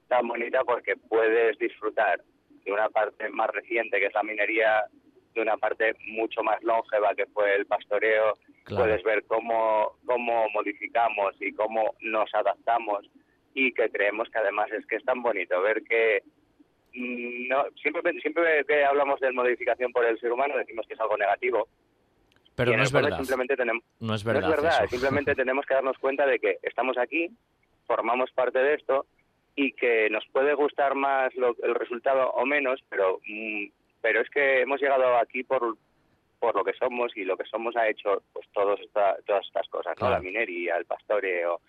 tan bonita porque puedes disfrutar de una parte más reciente que es la minería, de una parte mucho más longeva que fue el pastoreo, Claro. puedes ver cómo, cómo modificamos y cómo nos adaptamos y que creemos que además es que es tan bonito ver que mm, no siempre siempre que hablamos de modificación por el ser humano decimos que es algo negativo Pero no es verdad. simplemente tenemos No es no verdad. es verdad, eso. simplemente tenemos que darnos cuenta de que estamos aquí, formamos parte de esto y que nos puede gustar más lo- el resultado o menos, pero mm, pero es que hemos llegado aquí por por lo que somos y lo que somos ha hecho pues todos esta- todas estas cosas, ¿no? Claro. La minería, el pastoreo,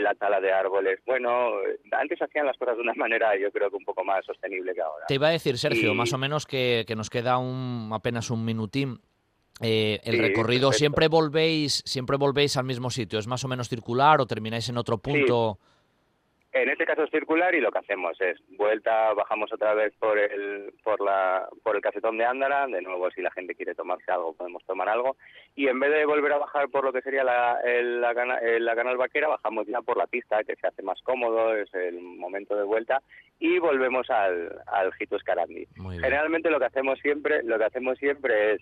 la tala de árboles. Bueno, antes hacían las cosas de una manera yo creo que un poco más sostenible que ahora. Te iba a decir, Sergio, Y- más o menos que, que nos queda un apenas un minutín. Eh, el Sí, recorrido perfecto. siempre volvéis, siempre volvéis al mismo sitio. ¿Es más o menos circular o termináis en otro punto? En este caso es circular y lo que hacemos es vuelta, bajamos otra vez por el por la por el casetón de Ándara, de nuevo si la gente quiere tomarse algo podemos tomar algo y en vez de volver a bajar por lo que sería la, el- la, canal vaquera bajamos ya por la pista que se hace más cómodo, es el momento de vuelta y volvemos al al. Muy bien. Generalmente lo que hacemos siempre lo que hacemos siempre es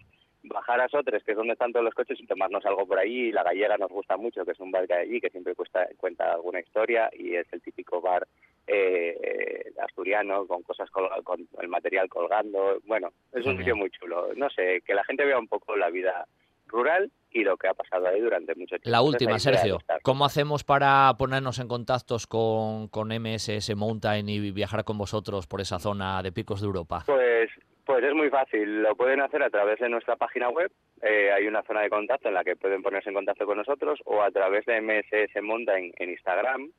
bajar a Sotres, que es donde están todos los coches, y tomarnos algo por allí. La gallega nos gusta mucho, que es un bar que hay allí, que siempre cuesta- cuenta alguna historia y es el típico bar eh, asturiano, con cosas, col- con el material colgando. Bueno, es un sitio muy chulo. No sé, que la gente vea un poco la vida rural y lo que ha pasado ahí durante mucho tiempo. La última, de Sergio. ¿Cómo hacemos para ponernos en contactos con, con MSS Mountain y viajar con vosotros por esa zona de picos de Europa? Pues, pues es muy fácil. Lo pueden hacer a través de nuestra página web. Eh, hay una zona de contacto en la que pueden ponerse en contacto con nosotros o a través de MSS Mountain en Instagram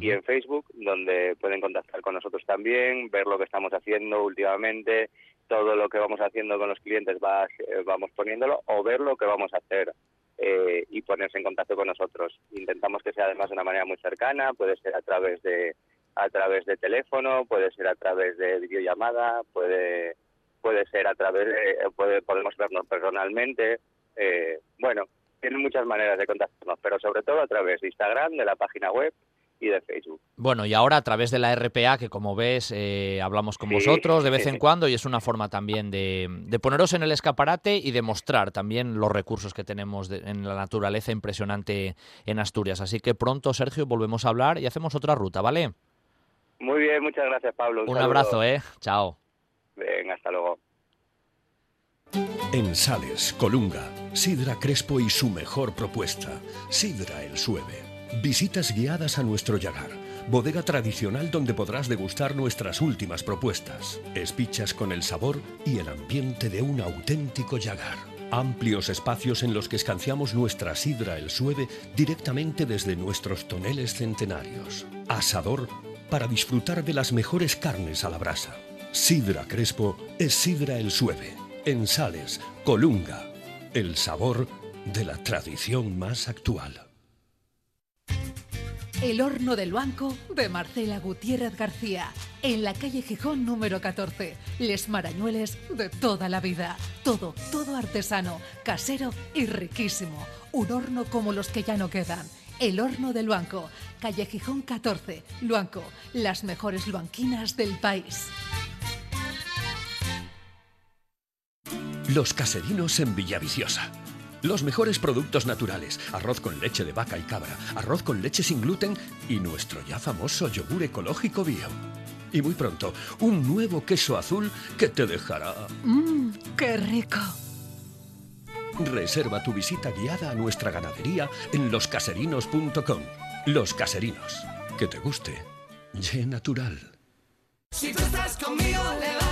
y en Facebook, donde pueden contactar con nosotros también, ver lo que estamos haciendo últimamente, todo lo que vamos haciendo con los clientes va, eh, vamos poniéndolo o ver lo que vamos a hacer eh, y ponerse en contacto con nosotros. Intentamos que sea además de una manera muy cercana, puede ser a través de a través de teléfono, puede ser a través de videollamada, puede puede ser a través de, puede, podemos vernos personalmente, eh, bueno, tienen muchas maneras de contactarnos, pero sobre todo a través de Instagram, de la página web y de Facebook. Bueno, y ahora a través de la RPA, que como ves, eh, hablamos con Sí, vosotros de vez sí, en sí. cuando y es una forma también de, de poneros en el escaparate y de mostrar también los recursos que tenemos de- en la naturaleza impresionante en Asturias. Así que pronto, Sergio, volvemos a hablar y hacemos otra ruta, ¿vale? Muy bien, muchas gracias Pablo. Un saludo. abrazo, ¿eh? Chao. Venga, hasta luego. En Sales, Colunga, Sidra Crespo y su mejor propuesta, Sidra el Sueve. Visitas guiadas a nuestro Yagar, bodega tradicional donde podrás degustar nuestras últimas propuestas. Espichas con el sabor y el ambiente de un auténtico Yagar. Amplios espacios en los que escanciamos nuestra sidra el sueve directamente desde nuestros toneles centenarios. Asador para disfrutar de las mejores carnes a la brasa. Sidra Crespo es Sidra el Sueve. En Sales, Colunga. El sabor de la tradición más actual. El horno del banco de Marcela Gutiérrez García. En la calle Gijón número 14. Les Marañueles de toda la vida. Todo, todo artesano, casero y riquísimo. Un horno como los que ya no quedan. El horno del banco. Calle Gijón 14. Luanco. Las mejores luanquinas del país. Los caserinos en Villaviciosa. Los mejores productos naturales, arroz con leche de vaca y cabra, arroz con leche sin gluten y nuestro ya famoso yogur ecológico bio. Y muy pronto, un nuevo queso azul que te dejará... Mmm, qué rico. Reserva tu visita guiada a nuestra ganadería en loscaserinos.com. Los Caserinos. Que te guste. Ye natural. Si tú estás conmigo, levántate.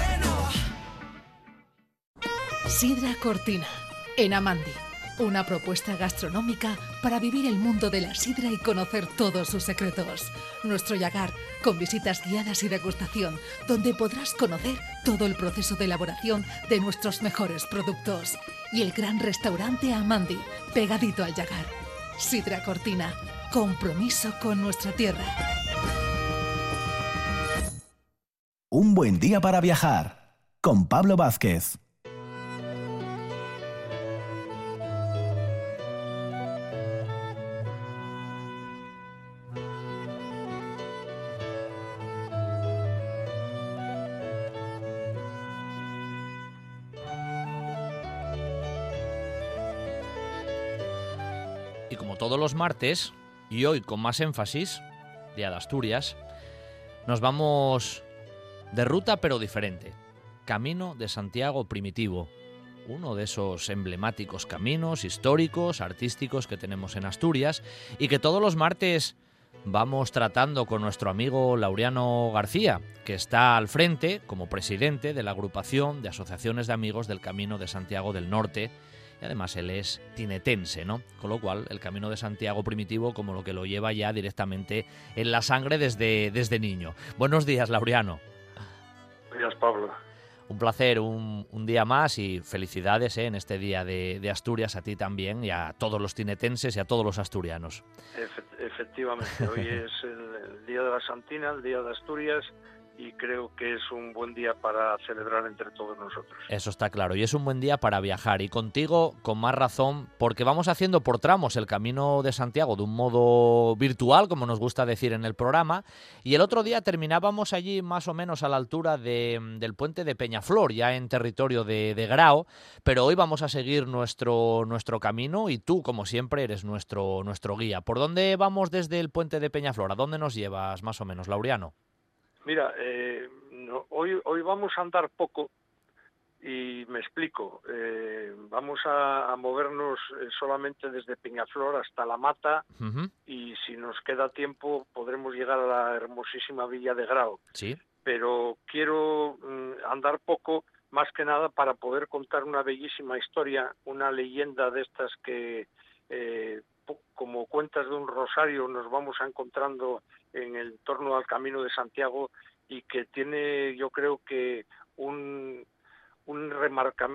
Sidra Cortina, en Amandi. Una propuesta gastronómica para vivir el mundo de la sidra y conocer todos sus secretos. Nuestro Yagar, con visitas guiadas y degustación, donde podrás conocer todo el proceso de elaboración de nuestros mejores productos. Y el gran restaurante Amandi, pegadito al Yagar. Sidra Cortina, compromiso con nuestra tierra. Un buen día para viajar con Pablo Vázquez. Los martes, y hoy con más énfasis, Día de Asturias, nos vamos de ruta pero diferente. Camino de Santiago Primitivo, uno de esos emblemáticos caminos históricos, artísticos que tenemos en Asturias y que todos los martes vamos tratando con nuestro amigo Laureano García, que está al frente como presidente de la agrupación de asociaciones de amigos del Camino de Santiago del Norte. Y además él es tinetense, ¿no? Con lo cual el Camino de Santiago primitivo como lo que lo lleva ya directamente en la sangre desde, desde niño. Buenos días, Laureano. Días, Pablo. Un placer, un, un día más y felicidades ¿eh? en este día de, de Asturias a ti también y a todos los tinetenses y a todos los asturianos. Efe- efectivamente, hoy es el, el Día de la Santina, el Día de Asturias, y creo que es un buen día para celebrar entre todos nosotros. Eso está claro. Y es un buen día para viajar. Y contigo, con más razón, porque vamos haciendo por tramos el camino de Santiago de un modo virtual, como nos gusta decir en el programa. Y el otro día terminábamos allí más o menos a la altura de- del puente de Peñaflor, ya en territorio de, de Grao. Pero hoy vamos a seguir nuestro, nuestro camino y tú, como siempre, eres nuestro, nuestro guía. ¿Por dónde vamos desde el puente de Peñaflor? ¿A dónde nos llevas más o menos, Laureano? Mira, eh, no- hoy, hoy vamos a andar poco y me explico. Eh, vamos a, a movernos eh, solamente desde Peñaflor hasta La Mata y si nos queda tiempo podremos llegar a la hermosísima villa de Grao. Sí. pero quiero mm, andar poco más que nada para poder contar una bellísima historia, una leyenda de estas que eh, como cuentas de un rosario nos vamos encontrando en el torno al Camino de Santiago y que tiene yo creo que un un, remarca-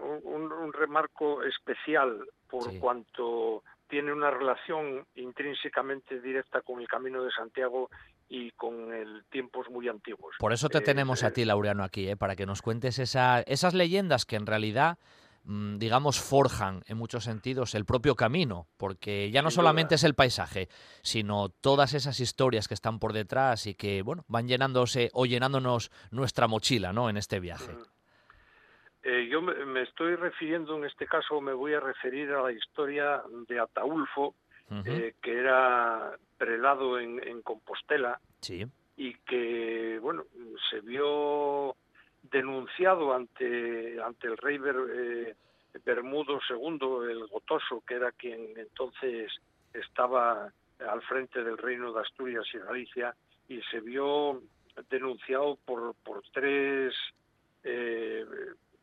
un, un remarco especial por Sí. cuanto tiene una relación intrínsecamente directa con el Camino de Santiago y con el tiempos muy antiguos. Por eso te Eh, tenemos a eh, ti, Laureano, aquí, ¿eh? para que nos cuentes esa- esas leyendas que en realidad, digamos, forjan en muchos sentidos el propio camino, porque ya no Sin solamente duda. es el paisaje, sino todas esas historias que están por detrás y que, bueno, van llenándose o llenándonos nuestra mochila, ¿no? En este viaje. Eh, yo me, estoy refiriendo, en este caso, me voy a referir a la historia de Ataulfo, eh, que era prelado en, en Compostela Sí. y que, bueno, se vio denunciado ante, ante el rey Ber- eh, Bermudo II, el Gotoso, que era quien entonces estaba al frente del reino de Asturias y Galicia, y se vio denunciado por, por tres eh,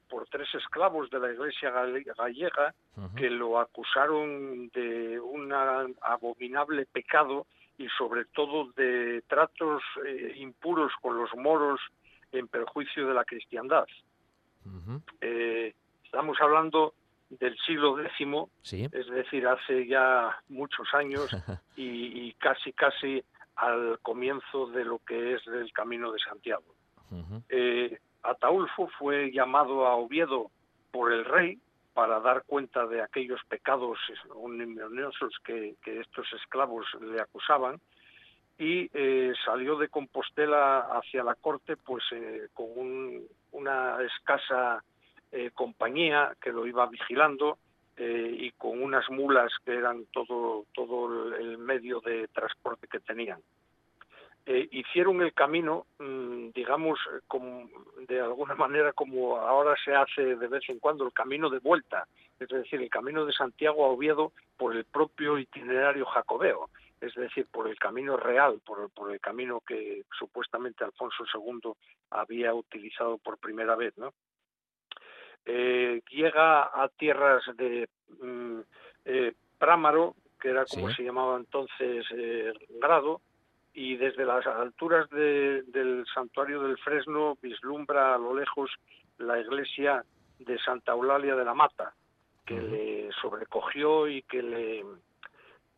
por tres esclavos de la iglesia gal- gallega que lo acusaron de un abominable pecado y sobre todo de tratos eh, impuros con los moros en perjuicio de la cristiandad. Eh, estamos hablando del siglo X, Sí. es decir, hace ya muchos años y, y casi casi al comienzo de lo que es el Camino de Santiago. Eh, Ataulfo fue llamado a Oviedo por el rey para dar cuenta de aquellos pecados ignominiosos que, que estos esclavos le acusaban y eh, salió de Compostela hacia la corte pues eh, con un- una escasa eh, compañía que lo iba vigilando y con unas mulas que eran todo todo el medio de transporte que tenían. Hicieron el camino, mm, digamos, de alguna manera como ahora se hace de vez en cuando el camino de vuelta, es decir, el camino de Santiago a Oviedo por el propio itinerario jacobeo, es decir, por el camino real, por, por el camino que supuestamente Alfonso II había utilizado por primera vez, ¿no? Eh, llega a tierras de mm, eh, Prámaro, que era como Sí. se llamaba entonces eh, Grado, y desde las alturas de- del santuario del Fresno vislumbra a lo lejos la iglesia de Santa Eulalia de la Mata, que le sobrecogió y que le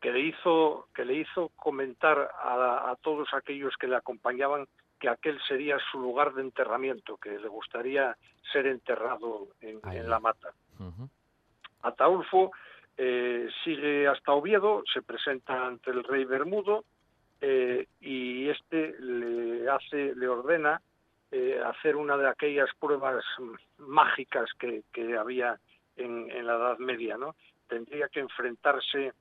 que le hizo que le hizo comentar a, a todos aquellos que le acompañaban que aquel sería su lugar de enterramiento, que le gustaría ser enterrado en, la mata. Ujú. Ataulfo eh, sigue hasta Oviedo, se presenta ante el rey Bermudo eh, y este le hace, le ordena eh, hacer una de aquellas pruebas mágicas que, que había en, en la Edad Media, ¿no? Tendría que enfrentarse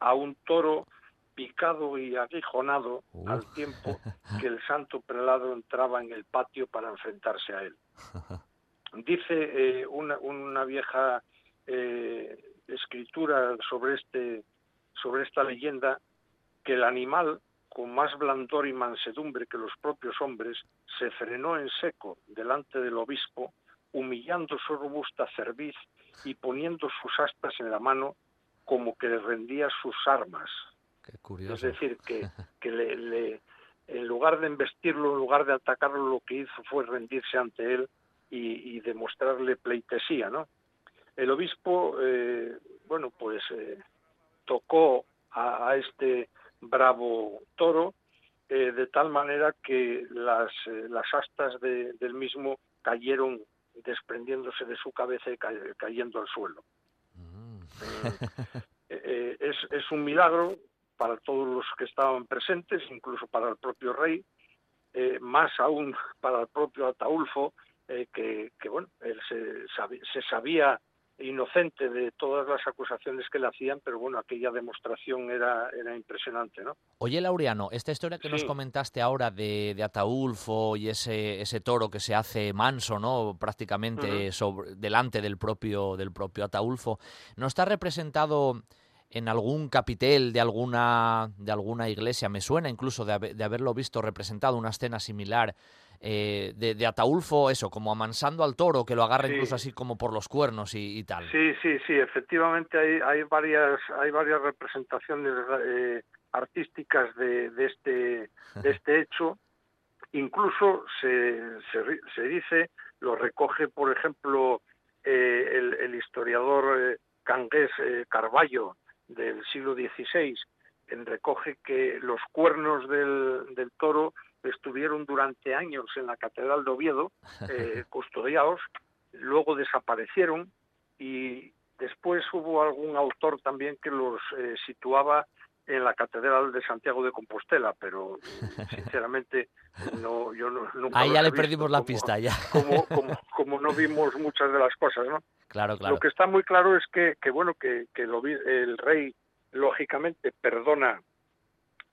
a un toro picado y aguijonado Uh. al tiempo que el santo prelado entraba en el patio para enfrentarse a él. Dice eh, una, una vieja eh, escritura sobre este sobre esta leyenda que el animal con más blandor y mansedumbre que los propios hombres se frenó en seco delante del obispo humillando su robusta cerviz y poniendo sus astas en la mano como que le rendía sus armas Qué es curioso. decir, que, que le, le- en lugar de embestirlo, en lugar de atacarlo, lo que hizo fue rendirse ante él y, y demostrarle pleitesía, ¿no? El obispo, eh, bueno, pues eh, tocó a, a este bravo toro eh, de tal manera que las, las astas de- del mismo cayeron desprendiéndose de su cabeza y ca- cayendo al suelo. Mm. Eh, es, es un milagro para todos los que estaban presentes, incluso para el propio rey, eh, más aún para el propio Ataulfo, eh, que, bueno, él se sabía inocente de todas las acusaciones que le hacían, pero bueno, aquella demostración era, era impresionante, ¿no? Oye, Laureano, esta historia que nos comentaste ahora de, de Ataulfo y ese, ese toro que se hace manso, ¿no? Prácticamente sobre, delante del propio, del propio Ataulfo, ¿no está representado en algún capitel de alguna, de alguna iglesia? Me suena incluso de, haber- de haberlo visto representado una escena similar eh, de, de Ataulfo, eso, como amansando al toro, que lo agarra Sí. incluso así como por los cuernos y, y tal. Sí, sí, sí, efectivamente hay, hay varias hay varias representaciones eh, artísticas de, de este de este hecho. Incluso se, se, dice, lo recoge, por ejemplo, eh, el, el historiador cangués Carballo del siglo XVI, en recoge que los cuernos del, del toro estuvieron durante años en la Catedral de Oviedo, eh, custodiados, luego desaparecieron y después hubo algún autor también que los eh, situaba en la Catedral de Santiago de Compostela, pero sinceramente no, yo no, nunca Ahí ya le perdimos la como- pista, ya. Como, como, como no vimos muchas de las cosas, ¿no? Claro, claro. Lo que está muy claro es que, que bueno, que, que el, el rey lógicamente perdona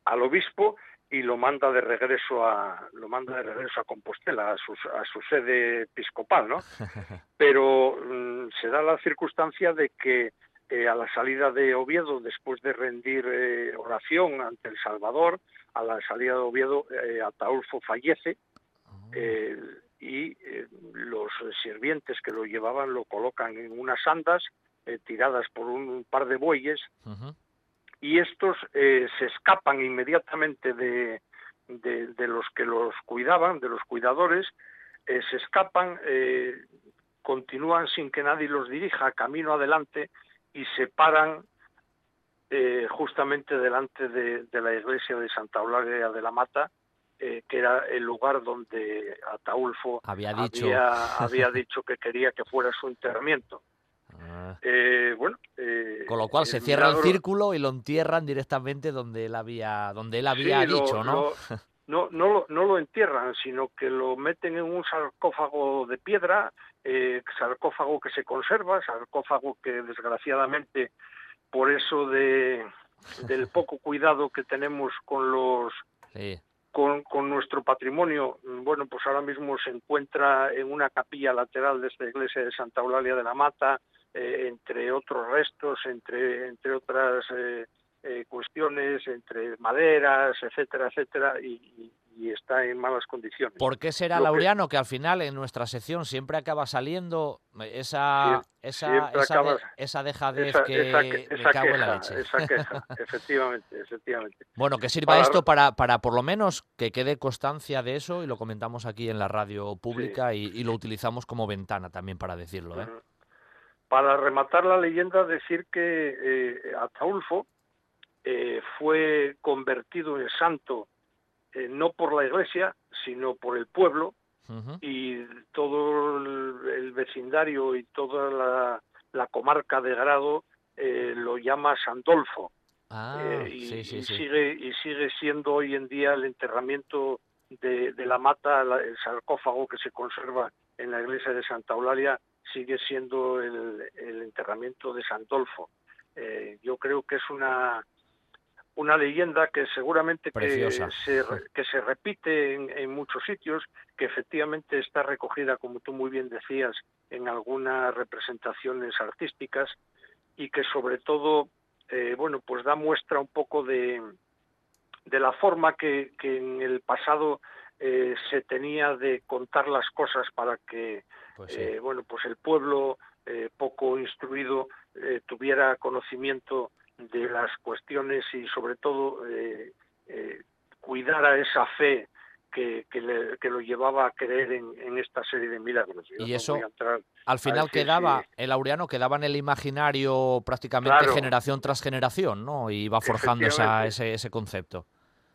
al obispo y lo manda de regreso a lo manda de regreso a Compostela a su, a su sede episcopal, ¿no? Pero mm, se da la circunstancia de que eh, a la salida de Oviedo, después de rendir eh, oración ante el Salvador, a la salida de Oviedo, eh, Ataulfo fallece eh, y los sirvientes que lo llevaban lo colocan en unas andas tiradas por un par de bueyes. Y estos eh, se escapan inmediatamente de, de, de los que los cuidaban, de los cuidadores, eh, se escapan, eh, continúan sin que nadie los dirija, camino adelante y se paran justamente delante de, de la iglesia de Santa Eulalia de la Mata, que era el lugar donde Ataulfo Había dicho. había, había dicho que quería que fuera su enterramiento. Ah. Eh, bueno, eh, Con lo cual se cierra el círculo y lo entierran directamente donde él había, donde él había Sí, lo- dicho, ¿no? lo- no, no, lo, no lo entierran, sino que lo meten en un sarcófago de piedra, eh, sarcófago que se conserva, sarcófago que desgraciadamente por eso de del poco cuidado que tenemos con los Sí. con, con nuestro patrimonio, bueno, pues ahora mismo se encuentra en una capilla lateral de esta iglesia de Santa Eulalia de la Mata, eh, entre otros restos, entre, entre otras eh, eh, cuestiones, entre maderas, etcétera, etcétera, y, está en malas condiciones. ¿Por qué será, Lo Laureano, que... al final en nuestra sección siempre acaba saliendo esa, Sie- esa, esa, de- esa dejadez esa, que esa, me cago en la leche? esa queja, efectivamente, efectivamente. Bueno, que sirva Para- esto para, para por lo menos que quede constancia de eso y lo comentamos aquí en la radio pública y, y lo utilizamos como ventana también para decirlo. ¿eh? Para rematar la leyenda, decir que eh, Ataulfo eh, fue convertido en santo eh, no por la iglesia, sino por el pueblo, y todo el, el vecindario y toda la, la comarca de Grado eh, lo llama Sandolfo. Ah, y, sí, sí, y sí. sigue y sigue siendo hoy en día el enterramiento de, de la mata, la- el sarcófago que se conserva en la iglesia de Santa Eulalia sigue siendo el, el enterramiento de Santolfo. Eh, yo creo que es una una leyenda que seguramente que se, que se repite en, en muchos sitios, que efectivamente está recogida, como tú muy bien decías, en algunas representaciones artísticas y que sobre todo, eh, bueno, pues da muestra un poco de, de la forma que, que en el pasado eh, se tenía de contar las cosas para que, Pues sí. eh, bueno, pues el pueblo eh, poco instruido eh, tuviera conocimiento de las cuestiones y sobre todo eh, cuidara esa fe que, que, le- que lo llevaba a creer en, en esta serie de milagros. Yo Y no eso Al final quedaba, si- el Laureano quedaba en el imaginario prácticamente Claro. generación tras generación, ¿no? Y va forjando esa, ese, ese concepto.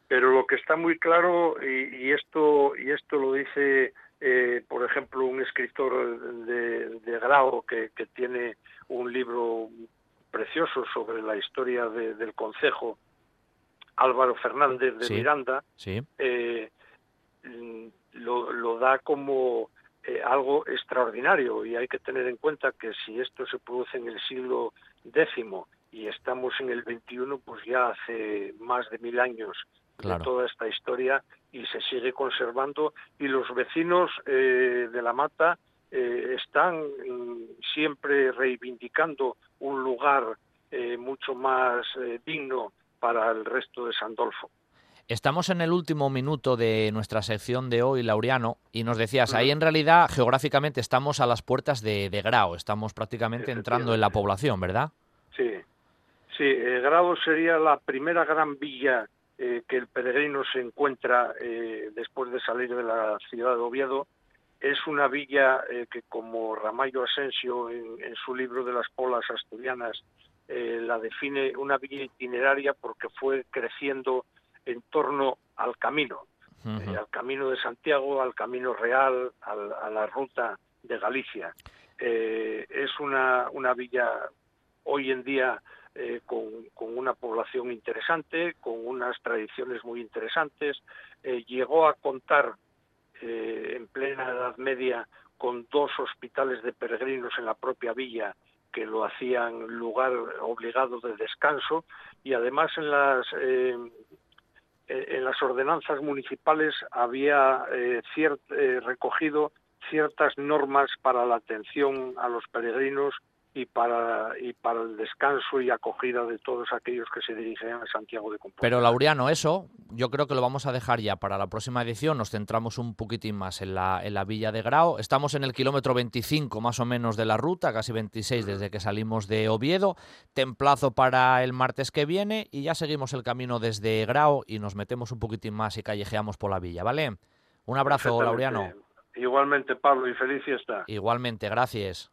Pero lo que está muy claro y, y esto y esto lo dice eh, por ejemplo un escritor de, de Grau que, que tiene un libro precioso sobre la historia de- del concejo Álvaro Fernández de Sí. Miranda Sí. eh, lo, lo da como eh, algo extraordinario y hay que tener en cuenta que si esto se produce en el siglo X y estamos en el XXI, pues ya hace más de mil años Claro. de toda esta historia y se sigue conservando y los vecinos eh, de la mata eh, están mm, siempre reivindicando un lugar eh, mucho más eh, digno para el resto de Sandolfo. Estamos en el último minuto de nuestra sección de hoy, Laureano, y nos decías, ahí en realidad geográficamente estamos a las puertas de, de Grao, estamos prácticamente entrando en la población, ¿verdad? Sí, sí, eh, Grado sería la primera gran villa eh, que el peregrino se encuentra eh, después de salir de la ciudad de Oviedo. Es una villa eh, que, como Ramallo Asensio en, en su libro de las polas asturianas la define una villa itineraria porque fue creciendo en torno al camino, al camino de Santiago, al camino real, al- a la ruta de Galicia. Es una, una villa hoy en día eh, con, una población interesante, con unas tradiciones muy interesantes. Eh, llegó a contar eh, en plena Edad Media con dos hospitales de peregrinos en la propia villa que lo hacían lugar obligado de descanso y además en las eh, en las ordenanzas municipales había recogido ciertas normas para la atención a los peregrinos y para y para el descanso y acogida de todos aquellos que se dirigían a Santiago de Compostela. Pero Laureano, eso yo creo que lo vamos a dejar ya para la próxima edición. Nos centramos un poquitín más en la, en la villa de Grao. Estamos en el kilómetro 25 más o menos de la ruta, casi 26 desde que salimos de Oviedo. Templazo para el martes que viene y ya seguimos el camino desde Grao y nos metemos un poquitín más y callejeamos por la villa, ¿vale? Un abrazo. Laureano. Igualmente, Pablo, y feliz fiesta. Igualmente, gracias.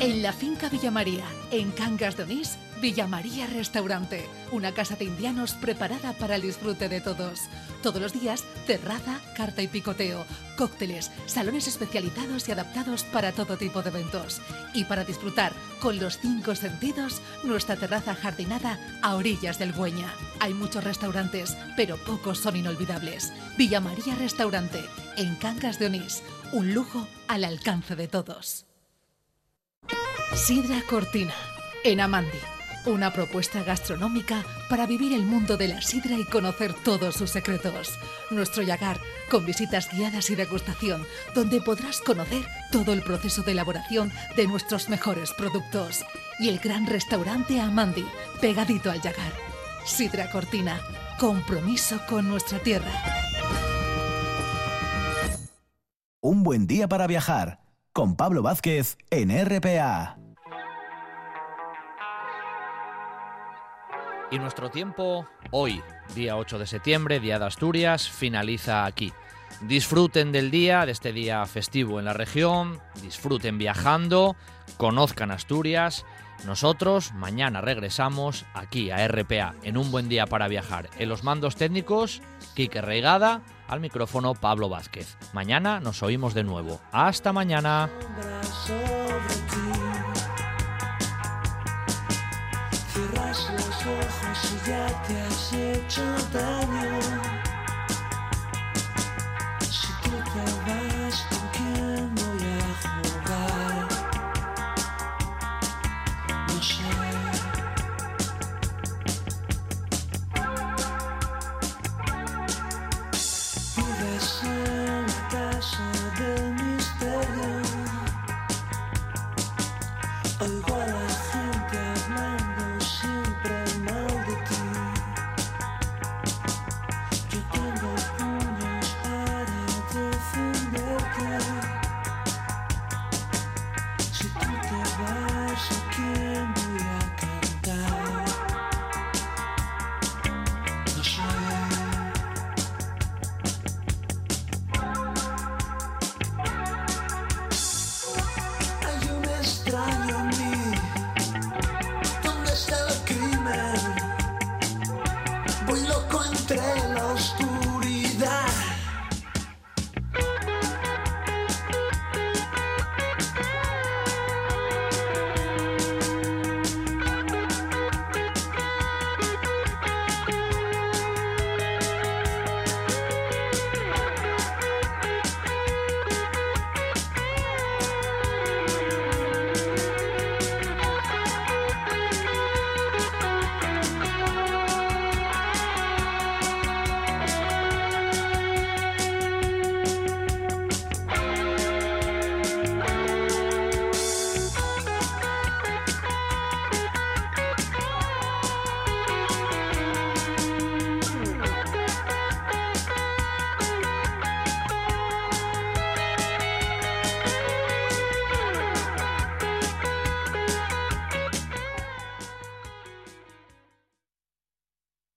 En la finca Villa María, en Cangas de Onís, Villa María Restaurante, una casa de indianos preparada para el disfrute de todos. Todos los días, terraza, carta y picoteo, cócteles, salones especializados y adaptados para todo tipo de eventos. Y para disfrutar con los cinco sentidos, nuestra terraza jardinada a orillas del Güeña. Hay muchos restaurantes, pero pocos son inolvidables. Villa María Restaurante, en Cangas de Onís, un lujo al alcance de todos. Sidra Cortina, en Amandi. Una propuesta gastronómica para vivir el mundo de la sidra y conocer todos sus secretos. Nuestro Yagar, con visitas guiadas y degustación, donde podrás conocer todo el proceso de elaboración de nuestros mejores productos. Y el gran restaurante Amandi, pegadito al Yagar. Sidra Cortina, compromiso con nuestra tierra. Un buen día para viajar con Pablo Vázquez en RPA. Y nuestro tiempo hoy, día 8 de septiembre, día de Asturias, finaliza aquí. Disfruten del día, de este día festivo en la región, disfruten viajando, conozcan Asturias. Nosotros mañana regresamos aquí a RPA en un buen día para viajar. En los mandos técnicos, Quique Reigada, al micrófono Pablo Vázquez. Mañana nos oímos de nuevo. Hasta mañana. Cierras los ojos y ya te has hecho daño.